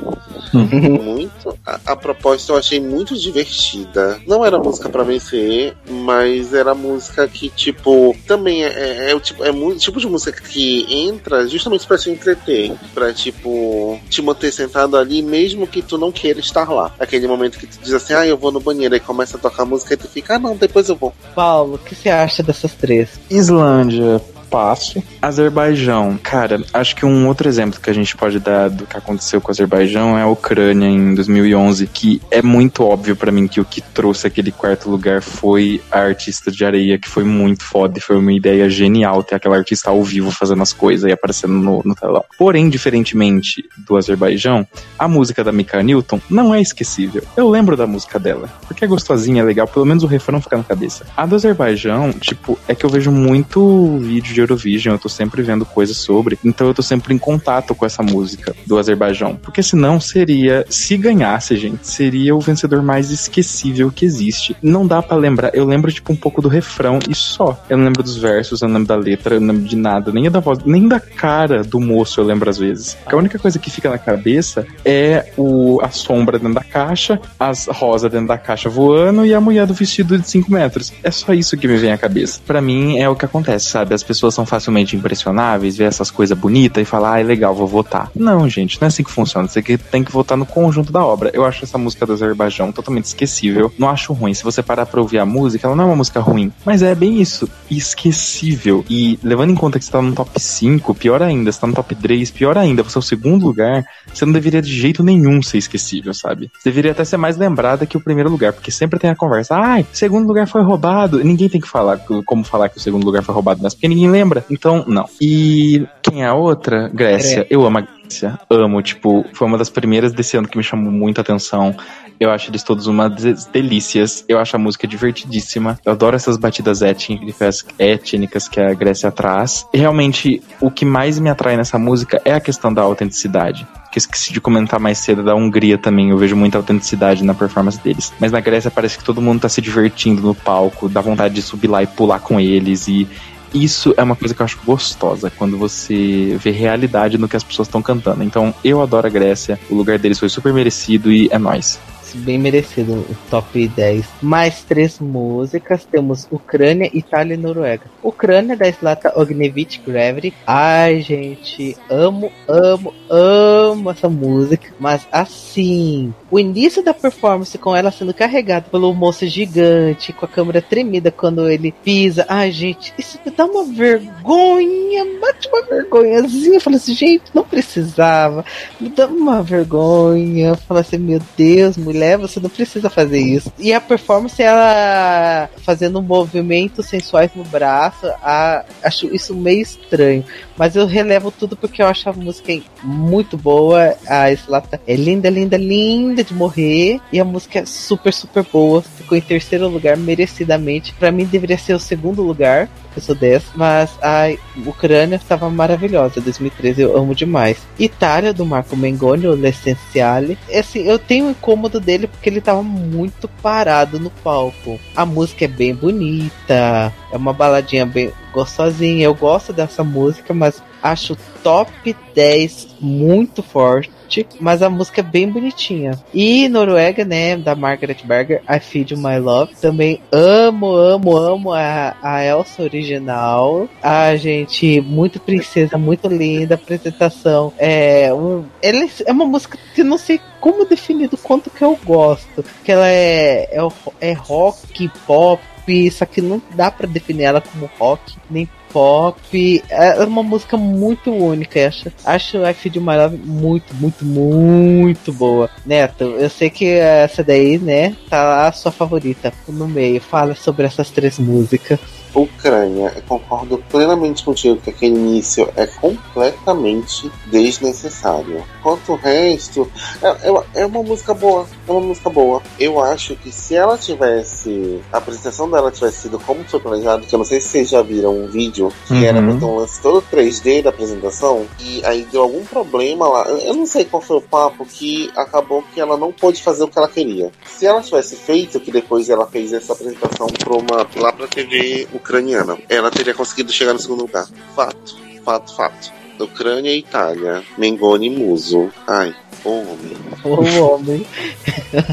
Speaker 3: muito. A, a proposta eu achei muito divertida. Não era música pra vencer, mas era música que, tipo, também é, é, é o tipo, é muito tipo de música que entra justamente pra te entreter. Pra, tipo, te manter sentado ali, mesmo que tu não queira estar lá. Aquele momento que tu diz assim, ah, eu vou no banheiro, aí começa a tocar música e tu fica, ah, não, depois eu vou.
Speaker 1: Paulo, o que você acha dessas três?
Speaker 2: Islândia, passo. Azerbaijão, cara, acho que um outro exemplo que a gente pode dar do que aconteceu com o Azerbaijão é a Ucrânia em 2011, que é muito óbvio pra mim que o que trouxe aquele quarto lugar foi a artista de areia, que foi muito foda e foi uma ideia genial ter aquela artista ao vivo fazendo as coisas e aparecendo no, no telão. Porém, diferentemente do Azerbaijão, a música da Mika Newton não é esquecível. Eu lembro da música dela, porque é gostosinha, é legal, pelo menos o refrão fica na cabeça. A do Azerbaijão, tipo, é que eu vejo muito vídeo de Eurovision, eu tô sempre vendo coisas sobre, então eu tô sempre em contato com essa música do Azerbaijão. Porque senão seria, se ganhasse, gente, seria o vencedor mais esquecível que existe. Não dá pra lembrar, eu lembro, tipo, um pouco do refrão e só. Eu não lembro dos versos, eu não lembro da letra, eu não lembro de nada, nem da voz, nem da cara do moço eu lembro às vezes. A única coisa que fica na cabeça é o, a sombra dentro da caixa, as rosas dentro da caixa voando e a mulher do vestido de 5 metros. É só isso que me vem à cabeça. Pra mim é o que acontece, sabe? As pessoas pessoas são facilmente impressionáveis, vê essas coisas bonitas e fala, ah, é legal, vou votar. Não, gente, não é assim que funciona. Você tem que votar no conjunto da obra. Eu acho essa música do Azerbaijão totalmente esquecível. Não acho ruim. Se você parar pra ouvir a música, ela não é uma música ruim. Mas é bem isso. Esquecível. E levando em conta que você tá no top 5, pior ainda. Você tá no top 3, pior ainda. Você é o segundo lugar. Você não deveria de jeito nenhum ser esquecível, sabe? Você deveria até ser mais lembrada que o primeiro lugar. Porque sempre tem a conversa. Ai, segundo lugar foi roubado. Ninguém tem que falar como falar que o segundo lugar foi roubado, mas porque ninguém lembra. Então, não. E quem é a outra? Grécia. Eu amo a Grécia. Amo, tipo, foi uma das primeiras desse ano que me chamou muita atenção. Eu acho eles todos uma delícias. Eu acho a música divertidíssima. Eu adoro essas batidas étnicas, étnicas que a Grécia traz. E realmente, o que mais me atrai nessa música é a questão da autenticidade. Que esqueci de comentar mais cedo da Hungria também. Eu vejo muita autenticidade na performance deles. Mas na Grécia parece que todo mundo tá se divertindo no palco, dá vontade de subir lá e pular com eles. E isso é uma coisa que eu acho gostosa, quando você vê realidade no que as pessoas estão cantando. Então, eu adoro a Grécia, o lugar deles foi super merecido e é nóis.
Speaker 1: Bem merecido o top 10. Mais três músicas. Temos Ucrânia, Itália e Noruega. Ucrânia da Slata Ognevich Gravity. Ai, gente, amo, amo, amo essa música. Mas assim, o início da performance com ela sendo carregada pelo moço gigante, com a câmera tremida quando ele pisa. Ai, gente, isso me dá uma vergonha, bate uma vergonhazinha. Eu falo assim, gente, não precisava. Me dá uma vergonha. Fala assim, meu Deus, mulher, você não precisa fazer isso. E a performance, ela fazendo movimentos sensuais no braço, a- acho isso meio estranho. Mas eu relevo tudo porque eu acho a música muito boa. A Slata é linda, linda, linda de morrer. E a música é super, super boa. Ficou em terceiro lugar, merecidamente. Pra mim deveria ser o segundo lugar. Eu sou dessa. Mas a Ucrânia estava maravilhosa. 2013 eu amo demais. Itália, do Marco Mengoni, o L'Essenziale. Assim, eu tenho um incômodo dele porque ele tava muito parado no palco. A música é bem bonita. É uma baladinha bem gostosinha. Eu gosto dessa música, mas acho top 10 muito forte. Mas a música é bem bonitinha. E Noruega, né, da Margaret Berger, I Feed My Love. Também amo, amo, amo a, a Elsa original. A gente, muito princesa, muito linda. Apresentação. É, um, ela é- uma música que não sei como definir do quanto que eu gosto. Que ela é, é, é rock, pop. Só que não dá pra definir ela como rock, nem pop. É uma música muito única, acho. Acho You My Love muito, muito, muito boa. Neto, eu sei que essa daí, né, tá a sua favorita no meio. Fala sobre essas três músicas.
Speaker 3: Ucrânia, eu concordo plenamente contigo que aquele início é completamente desnecessário. Quanto o resto, é, é- é uma música boa, é uma música boa. Eu acho que se ela tivesse, a apresentação dela tivesse sido como foi planejado, que eu não sei se vocês já viram um vídeo, que
Speaker 2: Uhum.
Speaker 3: era pra ter um lance todo 3D da apresentação, e aí deu algum problema lá, eu eu não sei qual foi o papo, que acabou que ela não pôde fazer o que ela queria. Se ela tivesse feito, que depois ela fez essa apresentação pra uma, lá pra TV ucraniana, ela teria conseguido chegar no segundo lugar. Fato, fato, fato. Ucrânia e Itália. Mengoni e Muso. Ai, ô homem.
Speaker 1: O homem.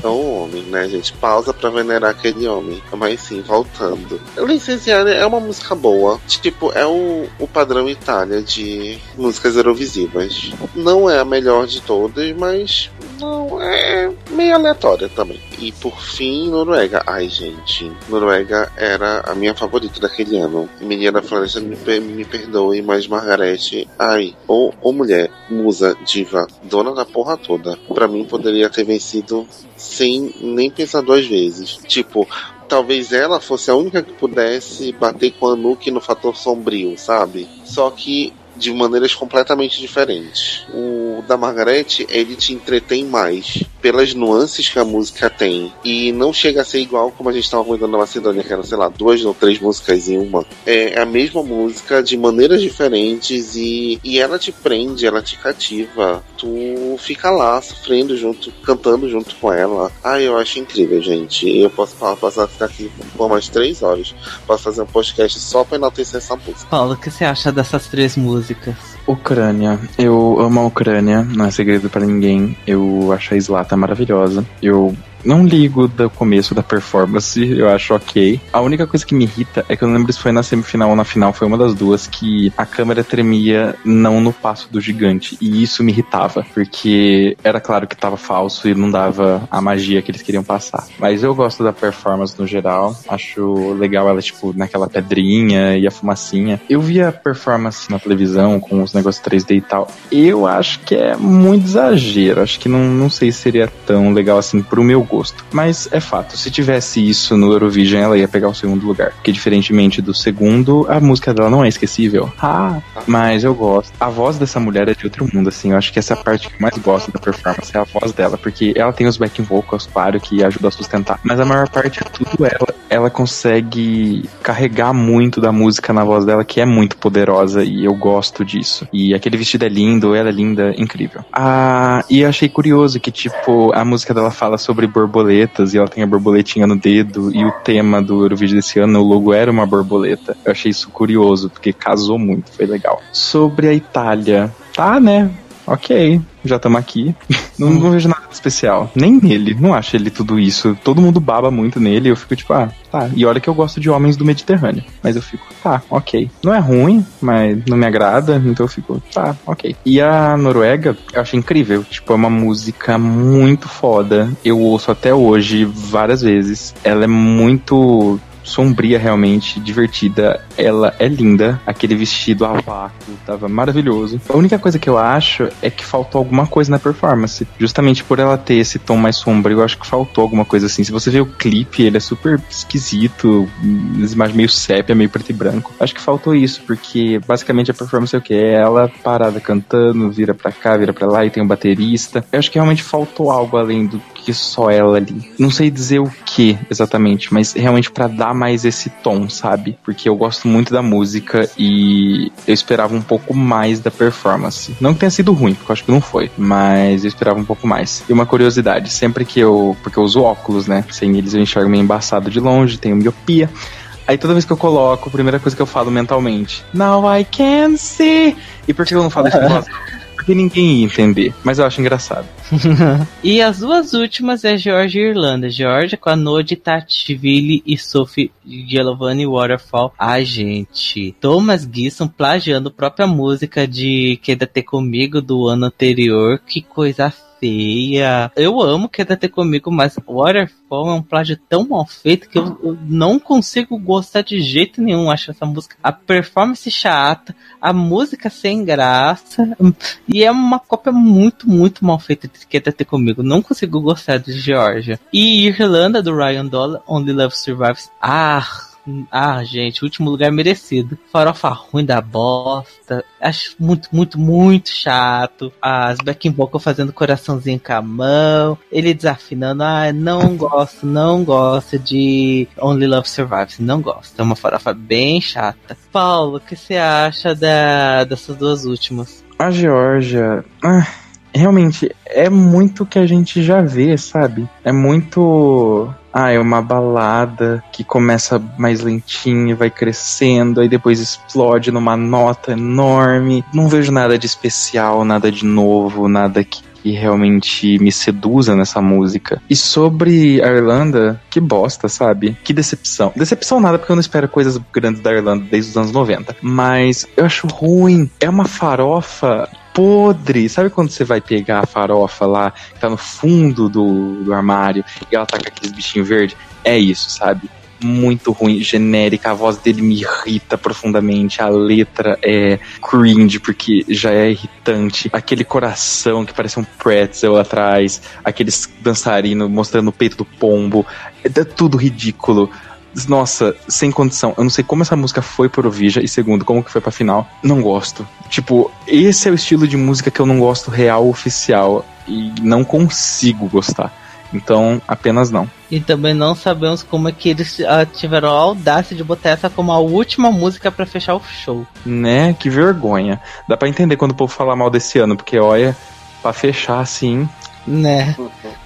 Speaker 3: É um homem, né, gente? Pausa pra venerar aquele homem. Mas sim, voltando. Licenciada é uma música boa. Tipo, é o, o padrão Itália de músicas eurovisivas. Não é a melhor de todas, mas não é meio aleatória também. E por fim, Noruega. Ai, gente. Noruega era a minha favorita daquele ano. Menina da Floresta, me, me perdoe, mas Margarete. Ai, ou, ou mulher, musa, diva, dona da porra toda. Pra mim poderia ter vencido sem nem pensar duas vezes. Tipo, talvez ela fosse a única que pudesse bater com a Nuke no fator sombrio, sabe? Só que de maneiras completamente diferentes. O da Margarete, ele te entretém mais pelas nuances que a música tem e não chega a ser igual como a gente estava comentando na Macedônia, que era, sei lá, duas ou três músicas em uma. É a mesma música de maneiras diferentes e, e ela te prende, ela te cativa. Tu fica lá sofrendo junto, cantando junto com ela. Ah, eu acho incrível, gente. Eu posso falar, posso ficar aqui por mais três horas. Posso fazer um podcast só pra enaltecer essa música.
Speaker 1: Paulo, o que você acha dessas três músicas?
Speaker 2: Ucrânia. Eu amo a Ucrânia, não é segredo pra ninguém. Eu acho a Slata maravilhosa. Eu não ligo do começo da performance, eu acho ok. A única coisa que me irrita é que eu não lembro se foi na semifinal ou na final, foi uma das duas, que a câmera tremia não no passo do gigante. E isso me irritava, porque era claro que tava falso e não dava a magia que eles queriam passar. Mas eu gosto da performance no geral, acho legal ela, tipo, naquela pedrinha e a fumacinha. Eu vi a performance na televisão com os negócios 3D e tal. Eu acho que é muito exagero, acho que não, não sei se seria tão legal assim pro meu gosto. Mas é fato, se tivesse isso no Eurovision, ela ia pegar o segundo lugar. Porque diferentemente do segundo, a música dela não é esquecível. Ah, mas eu gosto. A voz dessa mulher é de outro mundo, assim. Eu acho que essa é a parte que eu mais gosto da performance, é a voz dela. Porque ela tem os backing vocals, claro, que ajudam a sustentar. Mas a maior parte é tudo ela. Ela consegue carregar muito da música na voz dela, que é muito poderosa. E eu gosto disso. E aquele vestido é lindo, ela é linda, incrível. Ah, e eu achei curioso que, tipo, a música dela fala sobre borboletas e ela tem a borboletinha no dedo. E o tema do Eurovision desse ano, o logo era uma borboleta. Eu achei isso curioso, porque casou muito, foi legal. Sobre a Itália, tá, né? Ok, já estamos aqui. Não, não vejo nada especial. Nem nele. Não acho ele tudo isso. Todo mundo baba muito nele. Eu fico tipo, ah, tá. E olha que eu gosto de homens do Mediterrâneo. Mas eu fico, tá, ok. Não é ruim, mas não me agrada. Então eu fico, tá, ok. E a Noruega, eu achei incrível. Tipo, é uma música muito foda. Eu ouço até hoje várias vezes. Ela é muito sombria realmente, divertida. Ela é linda. Aquele vestido a vácuo tava maravilhoso. A única coisa que eu acho é que faltou alguma coisa na performance. Justamente por ela ter esse tom mais sombrio, eu acho que faltou alguma coisa assim. Se você vê o clipe, ele é super esquisito, as imagens meio sépia, meio preto e branco. Acho que faltou isso, porque basicamente a performance é o que? É ela parada cantando, vira pra cá, vira pra lá e tem um baterista. Eu acho que realmente faltou algo além do que só ela ali. Não sei dizer o que exatamente, mas realmente pra dar mais esse tom, sabe? Porque eu gosto muito da música e eu esperava um pouco mais da performance. Não que tenha sido ruim, porque eu acho que não foi, mas eu esperava um pouco mais. E uma curiosidade, sempre que eu. Porque eu uso óculos, né? Sem eles eu enxergo meio embaçado de longe, tenho miopia. Aí toda vez que eu coloco, a primeira coisa que eu falo mentalmente, Now I can see. E por que eu não falo isso? Porque ninguém ia entender, mas eu acho engraçado.
Speaker 1: e as duas últimas é Georgia e Irlanda. Georgia com a Nodi Tatchville e Sophie Giovanni Waterfall. Ai, gente. Thomas Gibson plagiando própria música de Queda Ter Comigo do ano anterior. Que coisa feia. Eu amo Queda Ter Comigo, mas Waterfall é um plágio tão mal feito que eu, eu não consigo gostar de jeito nenhum. Acho essa música, a performance chata, a música sem graça, e é uma cópia muito, muito mal feita de Queda Ter Comigo. Não consigo gostar de Georgia. E Irlanda, do Ryan Dollar, Only Love Survives. Ah, ah, gente, último lugar merecido. Farofa ruim da bosta. Acho muito, muito, muito chato. As backing vocal fazendo coraçãozinho com a mão. Ele desafinando. Ah, não gosto, não gosto de Only Love Survives. Não gosto. É uma farofa bem chata. Paulo, o que você acha da, dessas duas últimas?
Speaker 2: A Georgia. Ah, realmente, é muito que a gente já vê, sabe? É muito. Ah, é uma balada que começa mais lentinho, vai crescendo, aí depois explode numa nota enorme. Não vejo nada de especial, nada de novo, nada que que realmente me seduza nessa música. E sobre a Irlanda, que bosta, sabe? Que decepção. Decepção nada, porque eu não espero coisas grandes da Irlanda desde os anos 90. Mas eu acho ruim. É uma farofa podre. Sabe quando você vai pegar a farofa lá, que tá no fundo do, do armário, e ela tá com aqueles bichinhos verdes? É isso, sabe? Muito ruim, genérica, a voz dele me irrita profundamente, a letra é cringe, porque já é irritante, aquele coração que parece um pretzel atrás, aqueles dançarinos mostrando o peito do pombo, é tudo ridículo. Nossa, sem condição. Eu não sei como essa música foi pro Eurovision e segundo, como que foi pra final. Não gosto. Tipo, esse é o estilo de música que eu não gosto real oficial e não consigo gostar. Então, apenas não.
Speaker 1: E também não sabemos como é que eles ah, tiveram a audácia de botar essa como a última música pra fechar o show.
Speaker 2: Né? Que vergonha. Dá pra entender quando o povo fala mal desse ano, porque olha, pra fechar assim.
Speaker 1: Né?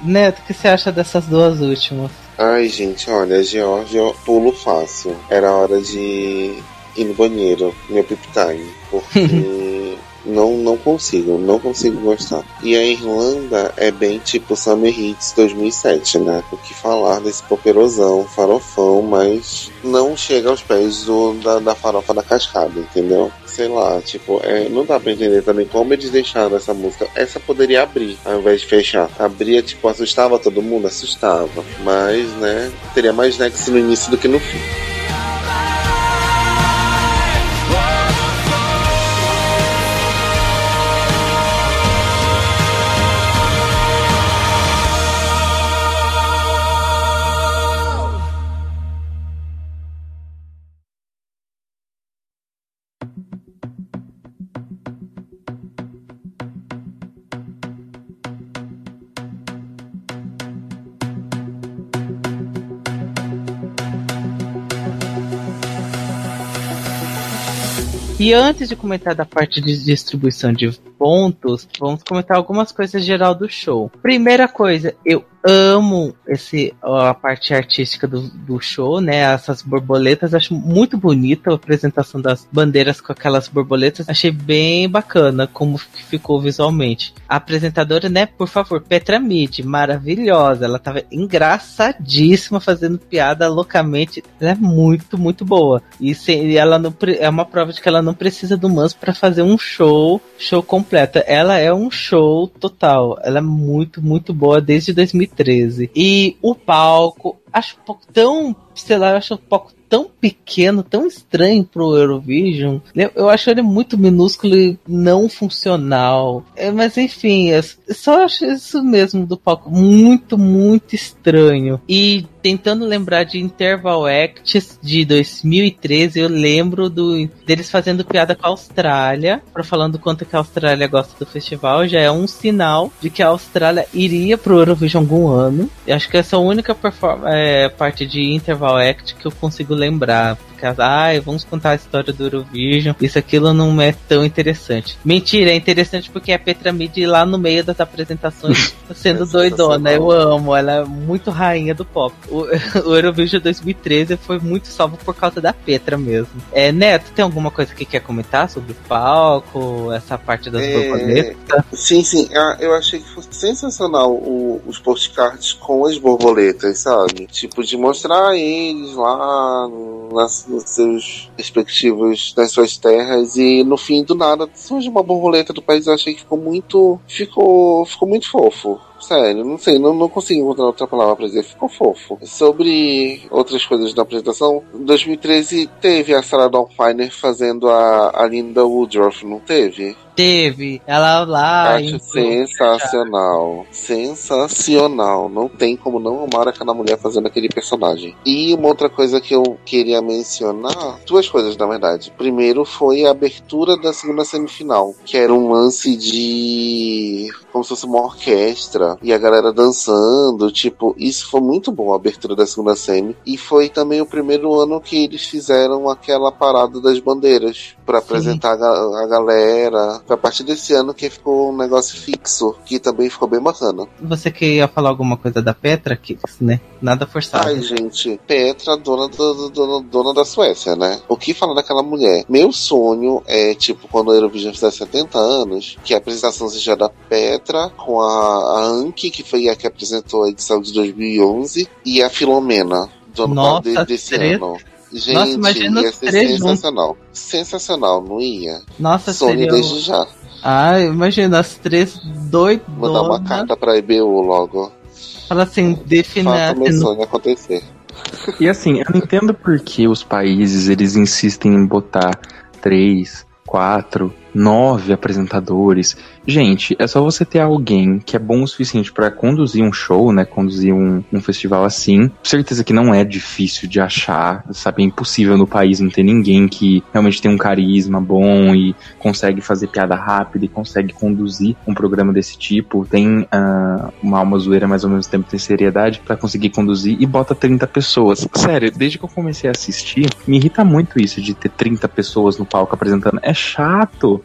Speaker 1: Neto, o que você acha dessas duas últimas?
Speaker 3: Ai, gente, olha, Georgia, pulo fácil. Era hora de ir no banheiro, meu pip time. Porque Não, não consigo, não consigo gostar. E a Irlanda é bem tipo Summer Hits 2007, né? O que falar desse poperosão, farofão, mas não chega aos pés do, da, da farofa da cascada, entendeu? Sei lá, tipo, é, não dá pra entender também como eles deixaram essa música. Essa poderia abrir, ao invés de fechar. Abria, tipo, assustava todo mundo? Assustava. Mas, né, teria mais nexo no início do que no fim.
Speaker 1: E antes de comentar da parte de distribuição de pontos, vamos comentar algumas coisas geral do show. Primeira coisa, eu amo esse a parte artística do, do show, né? Essas borboletas, acho muito bonita a apresentação das bandeiras com aquelas borboletas. Achei bem bacana como ficou visualmente. A apresentadora, né? Por favor, Petra Mid, maravilhosa. Ela tava engraçadíssima fazendo piada loucamente. Ela é muito, muito boa. E se, ela não é uma prova de que ela não precisa do Manso para fazer um show, show completo. Ela é um show total. Ela é muito, muito boa desde 2013. E o palco, acho um pouco tão, sei lá, acho um pouco tão pequeno, tão estranho pro Eurovision. Eu, acho ele muito minúsculo e não funcional. É, mas enfim, eu só acho isso mesmo do palco muito, muito estranho. E tentando lembrar de Interval Acts de 2013, eu lembro do deles fazendo piada com a Austrália, para falando quanto que a Austrália gosta do festival, já é um sinal de que a Austrália iria pro Eurovision algum ano. Eu acho que essa é a única é, parte de Interval Act que eu consigo lembrar. Porque, ai, vamos contar a história do Eurovision. Isso aquilo não é tão interessante. Mentira, é interessante porque a Petra Midi lá no meio das apresentações sendo
Speaker 3: É
Speaker 1: doidona. Eu
Speaker 3: sensacional.
Speaker 1: amo, ela é muito rainha do pop. O, o Eurovision 2013 foi muito salvo por causa da Petra mesmo. É, Neto, tem alguma coisa que quer comentar sobre o palco, essa parte das
Speaker 3: É,
Speaker 1: borboletas?
Speaker 3: Sim, sim. Ah, Eu achei que foi sensacional o- os postcards com as borboletas, sabe? Tipo, de mostrar eles lá no- nas, nos seus respectivos, nas suas terras e no fim do nada surge uma borboleta do país. Eu achei que ficou muito. Ficou, ficou muito fofo. Sério, não sei, não, não consigo encontrar outra palavra pra dizer. Ficou fofo. Sobre outras coisas da apresentação, em 2013 teve a Sarah Dawn Finer fazendo a, a Linda Woodruff, não teve?
Speaker 1: Teve, ela lá.
Speaker 3: Acho sensacional. Sensacional. Não tem como não amar aquela mulher fazendo aquele personagem. E uma outra coisa que eu queria mencionar, duas coisas na verdade. Primeiro foi a abertura da segunda semifinal, que era um lance de como se fosse uma orquestra e a galera dançando, tipo, isso foi muito bom a abertura da segunda semi e foi também o primeiro ano que eles fizeram aquela parada das bandeiras para apresentar a, a galera. Foi a partir desse ano que ficou um negócio fixo, que também ficou bem bacana.
Speaker 1: Você queria falar alguma coisa da Petra? Que, né? Nada forçado.
Speaker 3: Ai, gente, Petra, dona, do- dona, dona da Suécia, né? O que falar daquela mulher? Meu sonho é, tipo, quando a Eurovision fizer 70 anos, que a apresentação seja da Petra com a, a Anki, que foi a que apresentou a edição de 2011, e a Filomena, do ano
Speaker 1: Nossa,
Speaker 3: desse
Speaker 1: três?
Speaker 3: ano. Gente,
Speaker 1: Nossa, imagina
Speaker 3: ia
Speaker 1: os
Speaker 3: ser
Speaker 1: três juntos.
Speaker 3: sensacional. Sensacional, não ia?
Speaker 1: Nossa,
Speaker 3: Sonho
Speaker 1: seria.
Speaker 3: desde já.
Speaker 1: Ah, imagina as três
Speaker 3: Mandar uma
Speaker 1: doidonas.
Speaker 3: carta pra EBU logo.
Speaker 1: Fala assim, definir.
Speaker 3: Faça meu sonho acontecer.
Speaker 2: E assim, eu não entendo por que os países eles insistem em botar três, quatro, nove apresentadores. Gente, é só você ter alguém que é bom o suficiente pra conduzir um show, né? Conduzir um, um festival assim. Certeza que não é difícil de achar, sabe? É impossível no país não ter ninguém que realmente tem um carisma bom e consegue fazer piada rápida e consegue conduzir um programa desse tipo. Tem ah, uma alma zoeira, mas ao mesmo tempo tem seriedade pra conseguir conduzir e bota 30 pessoas. Sério, desde que eu comecei a assistir, me irrita muito isso de ter 30 pessoas no palco apresentando. É chato.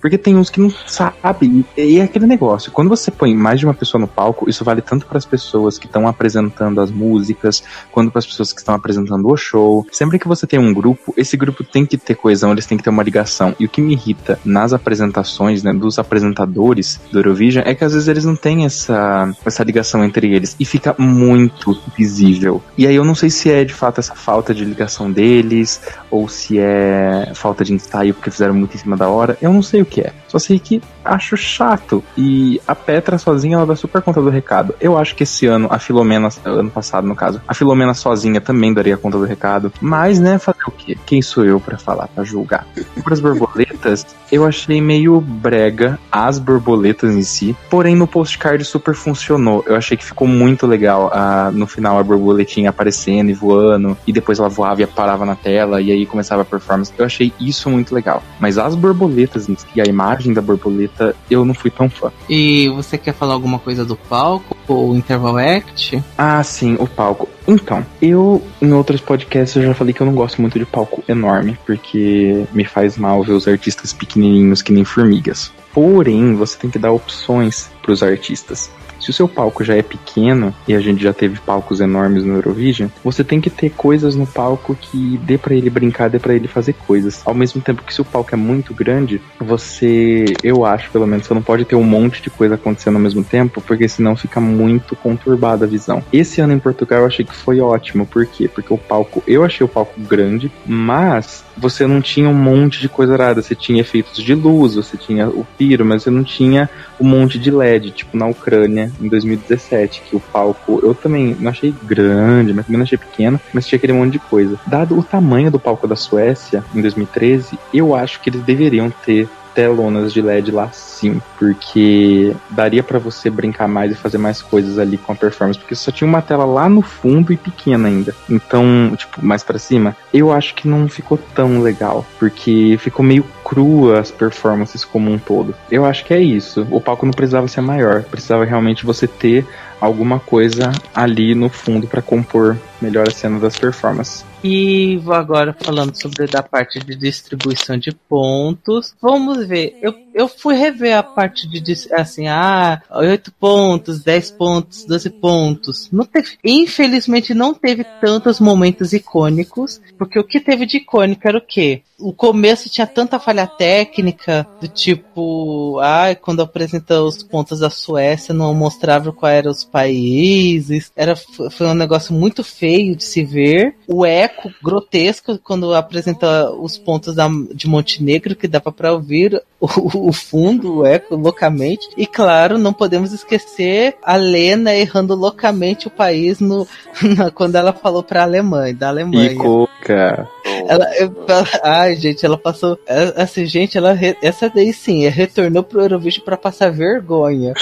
Speaker 2: Porque tem uns que não sabem. E, é aquele negócio. Quando você põe mais de uma pessoa no palco, isso vale tanto para as pessoas que estão apresentando as músicas, quanto para as pessoas que estão apresentando o show. Sempre que você tem um grupo, esse grupo tem que ter coesão, eles têm que ter uma ligação. E o que me irrita nas apresentações, né, dos apresentadores do Eurovision é que às vezes eles não têm essa, essa ligação entre eles e fica muito visível. E aí eu não sei se é de fato essa falta de ligação deles ou se é falta de ensaio porque fizeram muito em cima da hora. Eu não sei o que é. Só sei que acho chato. E a Petra sozinha ela dá super conta do recado. Eu acho que esse ano a Filomena, ano passado no caso, a Filomena sozinha também daria conta do recado. Mas, né, fazer o quê? Quem sou eu para falar, para julgar? Sobre as borboletas, eu achei meio brega as borboletas em si. Porém, no postcard super funcionou. Eu achei que ficou muito legal. ah, no final, a borboletinha aparecendo e voando. E depois ela voava e parava na tela. E aí começava a performance. Eu achei isso muito legal. Mas as borboletas em si, a imagem da borboleta, eu não fui tão fã.
Speaker 1: E você quer falar alguma coisa do palco? Ou Interval Act?
Speaker 2: Ah, sim, o palco. Então, eu em outros podcasts eu já falei que eu não gosto muito de palco enorme, porque me faz mal ver os artistas pequenininhos que nem formigas. Porém, você tem que dar opções para os artistas. Se o seu palco já é pequeno e a gente já teve palcos enormes no Eurovision, você tem que ter coisas no palco que dê pra ele brincar, dê pra ele fazer coisas. Ao mesmo tempo que se o palco é muito grande, você, eu acho pelo menos, você não pode ter um monte de coisa acontecendo ao mesmo tempo, porque senão fica muito conturbada a visão. Esse ano em Portugal eu achei que foi ótimo, por quê? Porque o palco, eu achei o palco grande, mas você não tinha um monte de coisa arada, você tinha efeitos de luz, você tinha o piro, mas você não tinha um monte de LED, tipo na Ucrânia em 2017, que o palco eu também não achei grande, mas também não achei pequeno, mas tinha aquele monte de coisa. Dado o tamanho do palco da Suécia em 2013, eu acho que eles deveriam ter telonas de LED lá sim, porque daria pra você brincar mais e fazer mais coisas ali com a performance, porque só tinha uma tela lá no fundo e pequena ainda. Então, tipo, mais pra cima, eu acho que não ficou tão legal, porque ficou meio crua as performances como um todo. Eu acho que é isso. O palco não precisava ser maior, precisava realmente você ter alguma coisa ali no fundo pra compor melhor a cena das performances.
Speaker 1: E vou agora falando sobre da parte de distribuição de pontos. Vamos ver. Eu, eu fui rever a parte de assim, ah, 8 pontos, 10 pontos, 12 pontos. Não teve, infelizmente não teve tantos momentos icônicos, porque o que teve de icônico era o quê? O começo tinha tanta falha técnica, do tipo, ah, quando apresenta os pontos da Suécia não mostrava qual eram os países. Era, foi um negócio muito feio de se ver. O eco grotesco quando apresenta os pontos da, de Montenegro, que dava para ouvir o, o fundo, o eco, loucamente. E claro, não podemos esquecer a Lena errando loucamente o país no, na- quando ela falou pra Alemanha, da Alemanha.
Speaker 2: Icoca.
Speaker 1: Ela, ela- ai, gente, ela passou. é, Assim, gente, ela. Essa daí sim, é, retornou pro Eurovision pra passar vergonha.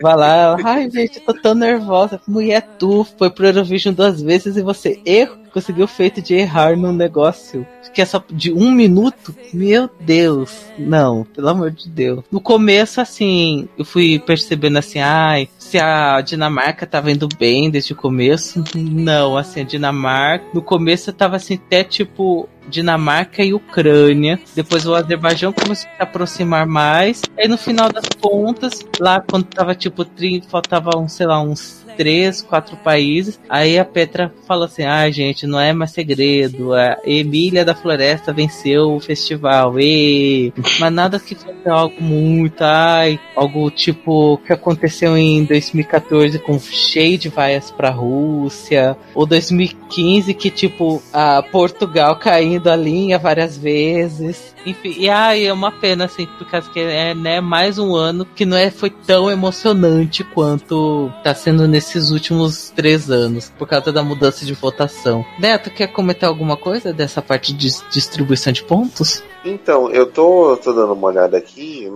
Speaker 1: Vai lá, ai, gente, eu tô tão nervosa. Mulher, tu foi pro Eurovision duas vezes e você erro, conseguiu o feito de errar num negócio que é só de um minuto? Meu Deus, não, pelo amor de Deus. No começo, assim, eu fui percebendo assim, ai, se a Dinamarca tava indo bem desde o começo. Não, assim, a Dinamarca, no começo tava assim, até tipo, Dinamarca e Ucrânia. Depois o Azerbaijão começou a se aproximar mais. Aí no final das contas, lá quando tava tipo 30, faltavam, sei lá, uns três, quatro países. Aí a Petra falou assim: ah, gente, não é mais segredo. A Emília da Floresta venceu o festival. E... Mas nada que fosse algo muito, ai, algo tipo que aconteceu em 2014 com cheio de vaias pra Rússia. Ou 2015 que tipo a Portugal caindo a linha várias vezes. Enfim, e ai, é uma pena assim, por causa que é né, mais um ano que não é, foi tão emocionante quanto tá sendo nesses últimos três anos, por causa da mudança de votação. Neto, quer comentar alguma coisa dessa parte de distribuição de pontos?
Speaker 3: Então, eu tô, tô dando uma olhada aqui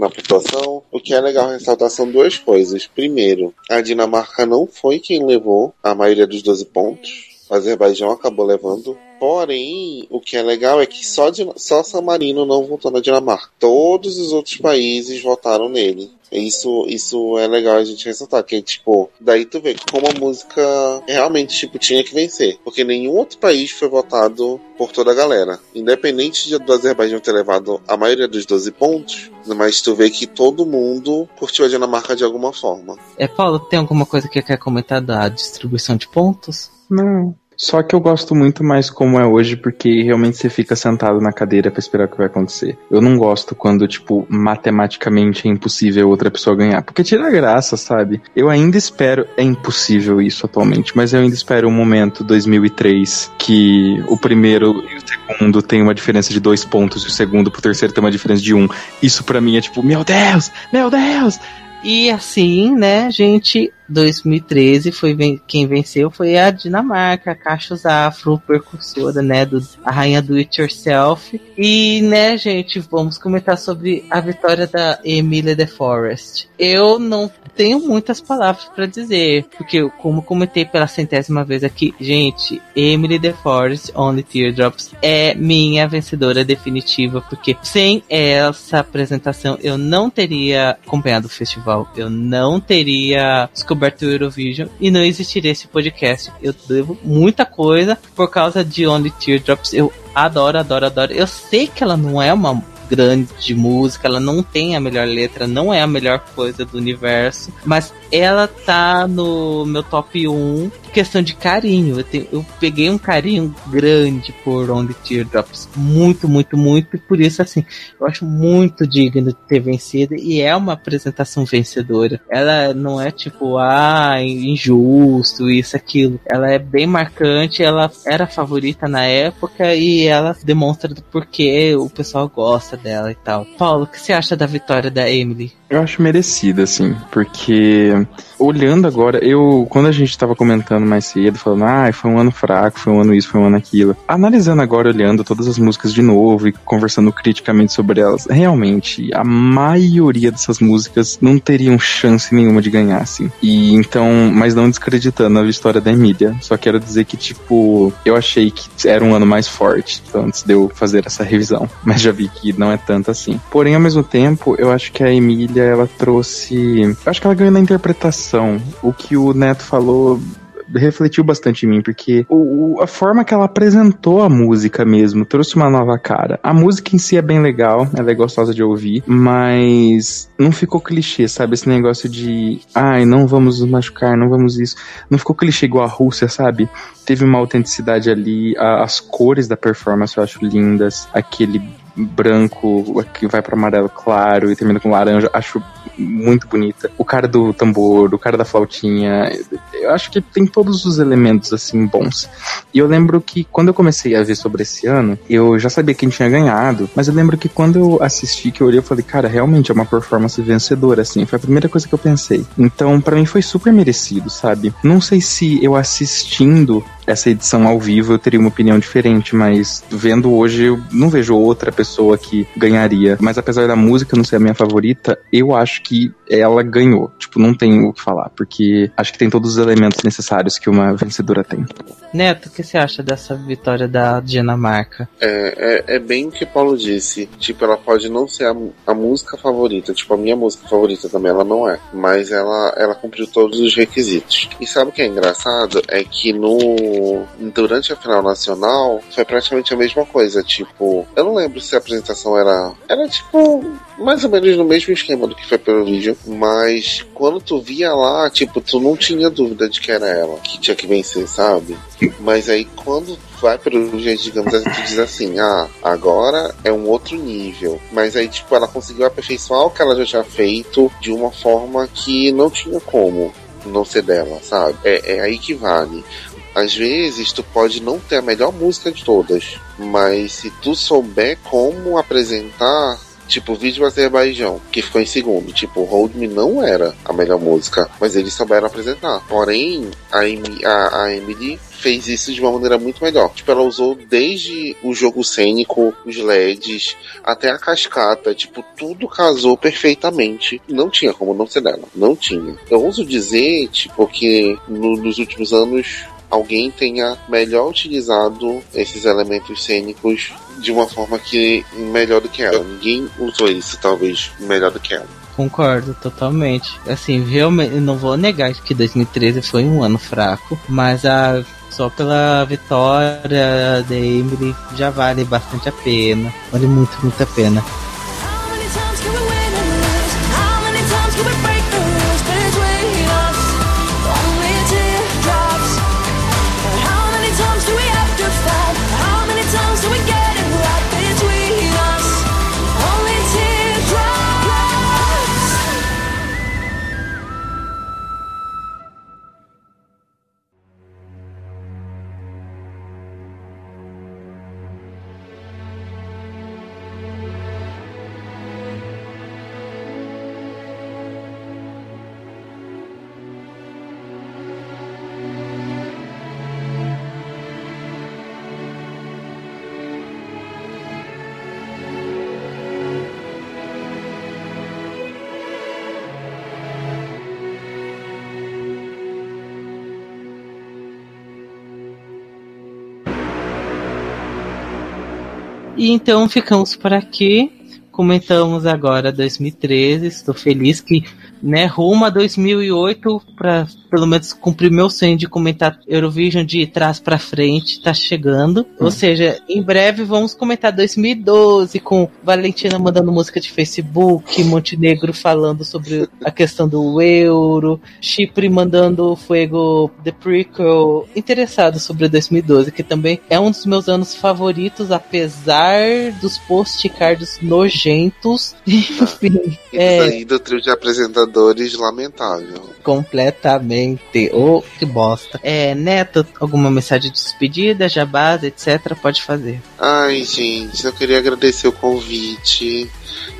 Speaker 3: na pontuação. O que é legal ressaltar são duas coisas. Primeiro, a Dinamarca não foi quem levou a maioria dos 12 pontos. O Azerbaijão acabou levando. Porém, o que é legal é que só, só San Marino não votou na Dinamarca. Todos os outros países votaram nele. Isso, isso é legal a gente ressaltar, que tipo, daí tu vê como a música realmente tipo, tinha que vencer. Porque nenhum outro país foi votado por toda a galera. Independente de- do Azerbaijão ter levado a maioria dos 12 pontos, mas tu vê que todo mundo curtiu a Dinamarca de alguma forma.
Speaker 1: É, Paulo, tem alguma coisa que quer comentar da distribuição de pontos?
Speaker 2: Não. Só que eu gosto muito mais como é hoje, porque realmente você fica sentado na cadeira pra esperar o que vai acontecer. Eu não gosto quando, tipo, matematicamente é impossível outra pessoa ganhar. Porque tira a graça, sabe? Eu ainda espero. É impossível isso atualmente, mas eu ainda espero um momento 2003 que o primeiro e o segundo tem uma diferença de dois pontos e o segundo pro terceiro tem uma diferença de um. Isso pra mim é tipo, meu Deus! Meu Deus!
Speaker 1: E assim, né, gente, 2013 foi ven- quem venceu foi a Dinamarca, a Cachos Afro, precursora, né, do a rainha do It Yourself. E, né, gente, vamos comentar sobre a vitória da Emilia de Forest. Eu não tenho muitas palavras pra dizer, porque como comentei pela centésima vez aqui, gente, Emily de Forest, Only Teardrops é minha vencedora definitiva, porque sem essa apresentação eu não teria acompanhado o festival, eu não teria descoberto o Eurovision e não existiria esse podcast. Eu devo muita coisa por causa de Only Teardrops. Eu adoro, adoro, adoro. Eu sei que ela não é uma grande música, ela não tem a melhor letra, não é a melhor coisa do universo, mas ela tá no meu top 1 questão de carinho. Eu, tenho- eu peguei um carinho grande por Only Teardrops, muito, muito, muito, e por isso, assim, eu acho muito digno de ter vencido, e é uma apresentação vencedora. Ela não é tipo, ah, injusto, isso, aquilo. Ela é bem marcante, ela era favorita na época, e ela demonstra do porquê o pessoal gosta dela e tal. Paulo, o que você acha da vitória da Emily?
Speaker 2: Eu acho merecida, assim, porque olhando agora, eu, quando a gente tava comentando mais cedo, falando, ah, foi um ano fraco, foi um ano isso, foi um ano aquilo. Analisando agora, olhando todas as músicas de novo e conversando criticamente sobre elas, realmente, a maioria dessas músicas não teriam chance nenhuma de ganhar, assim. E então, mas não descreditando a história da Emília, só quero dizer que, tipo, eu achei que era um ano mais forte, então, antes de eu fazer essa revisão, mas já vi que não é tanto assim. Porém, ao mesmo tempo, eu acho que a Emília, ela trouxe. Eu acho que ela ganhou na interpretação. O que o Neto falou refletiu bastante em mim, porque o, o- a forma que ela apresentou a música mesmo trouxe uma nova cara. A música em si é bem legal, ela é gostosa de ouvir, mas não ficou clichê, sabe? Esse negócio de, ai, não vamos nos machucar, não vamos isso. Não ficou clichê igual a Rússia, sabe? Teve uma autenticidade ali, a- as cores da performance eu acho lindas, aquele branco que vai para amarelo claro e termina com laranja, acho muito bonita. O cara do tambor, o cara da flautinha, eu acho que tem todos os elementos assim bons. E eu lembro que quando eu comecei a ver sobre esse ano, eu já sabia quem tinha ganhado, mas eu lembro que quando eu assisti, que eu olhei, eu falei, cara, realmente é uma performance vencedora, assim. Foi a primeira coisa que eu pensei. Então, pra mim foi super merecido, sabe? Não sei se eu assistindo essa edição ao vivo eu teria uma opinião diferente, mas vendo hoje eu não vejo outra pessoa que ganharia. Mas apesar da música não ser a minha favorita, eu acho que ela ganhou. Tipo, não tem o que falar, porque acho que tem todos os elementos necessários que uma vencedora tem.
Speaker 1: Neto, o que você acha dessa vitória da Dinamarca?
Speaker 3: É, é, é bem o que Paulo disse. Tipo, ela pode não ser a, a música favorita. Tipo, a minha música favorita também ela não é. Mas ela, ela cumpriu todos os requisitos. E sabe o que é engraçado? É que no. Durante a final nacional foi praticamente a mesma coisa. Tipo, eu não lembro se a apresentação era. Era tipo. Mais ou menos no mesmo esquema do que foi pelo vídeo. Mas quando tu via lá, tipo, tu não tinha dúvida de que era ela que tinha que vencer, sabe? Mas aí quando vai pro jeito, digamos assim, tu diz assim, ah, agora é um outro nível. Mas aí, tipo, ela conseguiu aperfeiçoar o que ela já tinha feito de uma forma que não tinha como não ser dela, sabe? É, é aí que vale. Às vezes tu pode não ter a melhor música de todas, mas se tu souber como apresentar Tipo, vídeo Azerbaijão, que ficou em segundo. Tipo, Hold Me não era a melhor música, mas eles souberam apresentar. Porém, a, Emi- a, a Emily fez isso de uma maneira muito melhor. Tipo, ela usou desde o jogo cênico, os LEDs, até a cascata. Tipo, tudo casou perfeitamente. Não tinha como não ser dela. Não tinha. Eu ouso dizer, tipo, que no- nos últimos anos alguém tenha melhor utilizado esses elementos cênicos de uma forma que melhor do que ela. Ninguém usou isso, talvez, melhor do que ela.
Speaker 1: Concordo totalmente. Assim, realmente, não vou negar que 2013 foi um ano fraco, mas a só pela vitória da Emily já vale bastante a pena. Vale muito, muito a pena. E então ficamos por aqui. Comentamos agora 2013. Estou feliz que, né, rumo a 2008 para pelo menos cumprir meu sonho de comentar Eurovision de trás para frente, tá chegando. Ou seja, em breve vamos comentar 2012 com Valentina mandando música de Facebook, Montenegro falando sobre a questão do euro, Chipre mandando Fuego The Prequel. Interessado sobre 2012, que também é um dos meus anos favoritos, apesar dos postcards nojentos. Enfim,
Speaker 3: E
Speaker 1: é
Speaker 3: daí do trio de apresentadores, lamentável.
Speaker 1: completamente. Ô, que bosta. É, Neto, alguma mensagem de despedida, jabás, etc. Pode fazer.
Speaker 3: Ai, gente, eu queria agradecer o convite.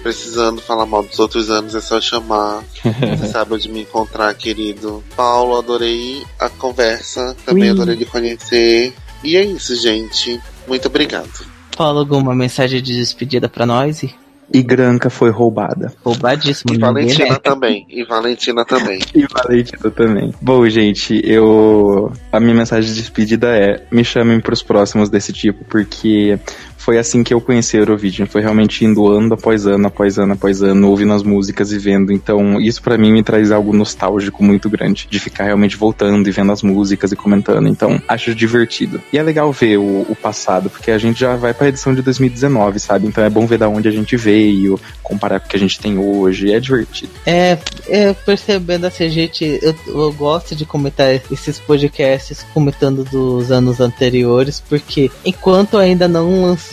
Speaker 3: Precisando falar mal dos outros anos, é só chamar. Você sabe onde me encontrar, querido. Paulo, adorei a conversa. Também
Speaker 1: Ui.
Speaker 3: adorei lhe conhecer. E é isso, gente. Muito obrigado.
Speaker 1: Paulo, alguma mensagem de despedida pra nós? E
Speaker 2: Granca foi roubada.
Speaker 1: roubadíssimo.
Speaker 3: E Valentina também. E Valentina também.
Speaker 2: E Valentina também. Bom, gente, eu. A minha mensagem de despedida é: me chamem pros próximos desse tipo, porque foi assim que eu conheci a Eurovision. Foi realmente indo ano após ano, após ano, após ano, ouvindo as músicas e vendo. Então, isso pra mim me traz algo nostálgico muito grande. De ficar realmente voltando e vendo as músicas e comentando. Então, acho divertido. E é legal ver o, o passado, porque a gente já vai pra edição de 2019, sabe? Então é bom ver da onde a gente veio, comparar com o que a gente tem hoje. É divertido.
Speaker 1: É, é, percebendo assim, gente, eu, eu gosto de comentar esses podcasts comentando dos anos anteriores, porque enquanto ainda não lançou,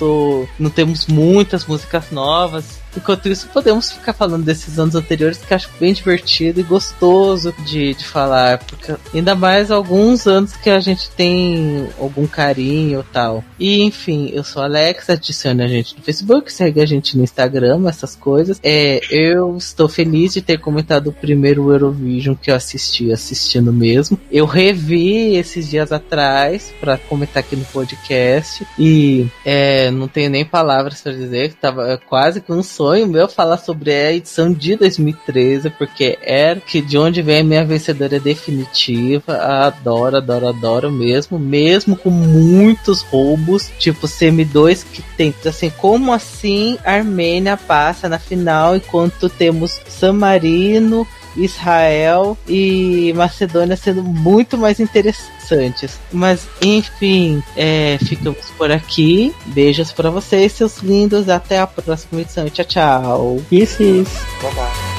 Speaker 1: não temos muitas músicas novas. Enquanto isso, podemos ficar falando desses anos anteriores que acho bem divertido e gostoso de, de falar. Porque ainda mais alguns anos que a gente tem algum carinho tal. E enfim, eu sou Alex, adicione a gente no Facebook, segue a gente no Instagram, essas coisas. É, eu estou feliz de ter comentado o primeiro Eurovision que eu assisti, assistindo mesmo. Eu revi esses dias atrás para comentar aqui no podcast e é, não tenho nem palavras para dizer, que tava quase que um sonho meu falar sobre a edição de 2013, porque era que de onde vem a minha vencedora definitiva. Adoro, adoro, adoro mesmo, mesmo com muitos roubos, tipo Semi 2 que tem, assim, como assim Armênia passa na final enquanto temos San Marino Israel e Macedônia sendo muito mais interessantes. Mas enfim, é, ficamos por aqui. Beijos para vocês, seus lindos. Até a próxima edição. Tchau, tchau.
Speaker 2: Isso, isso.
Speaker 3: Bye bye.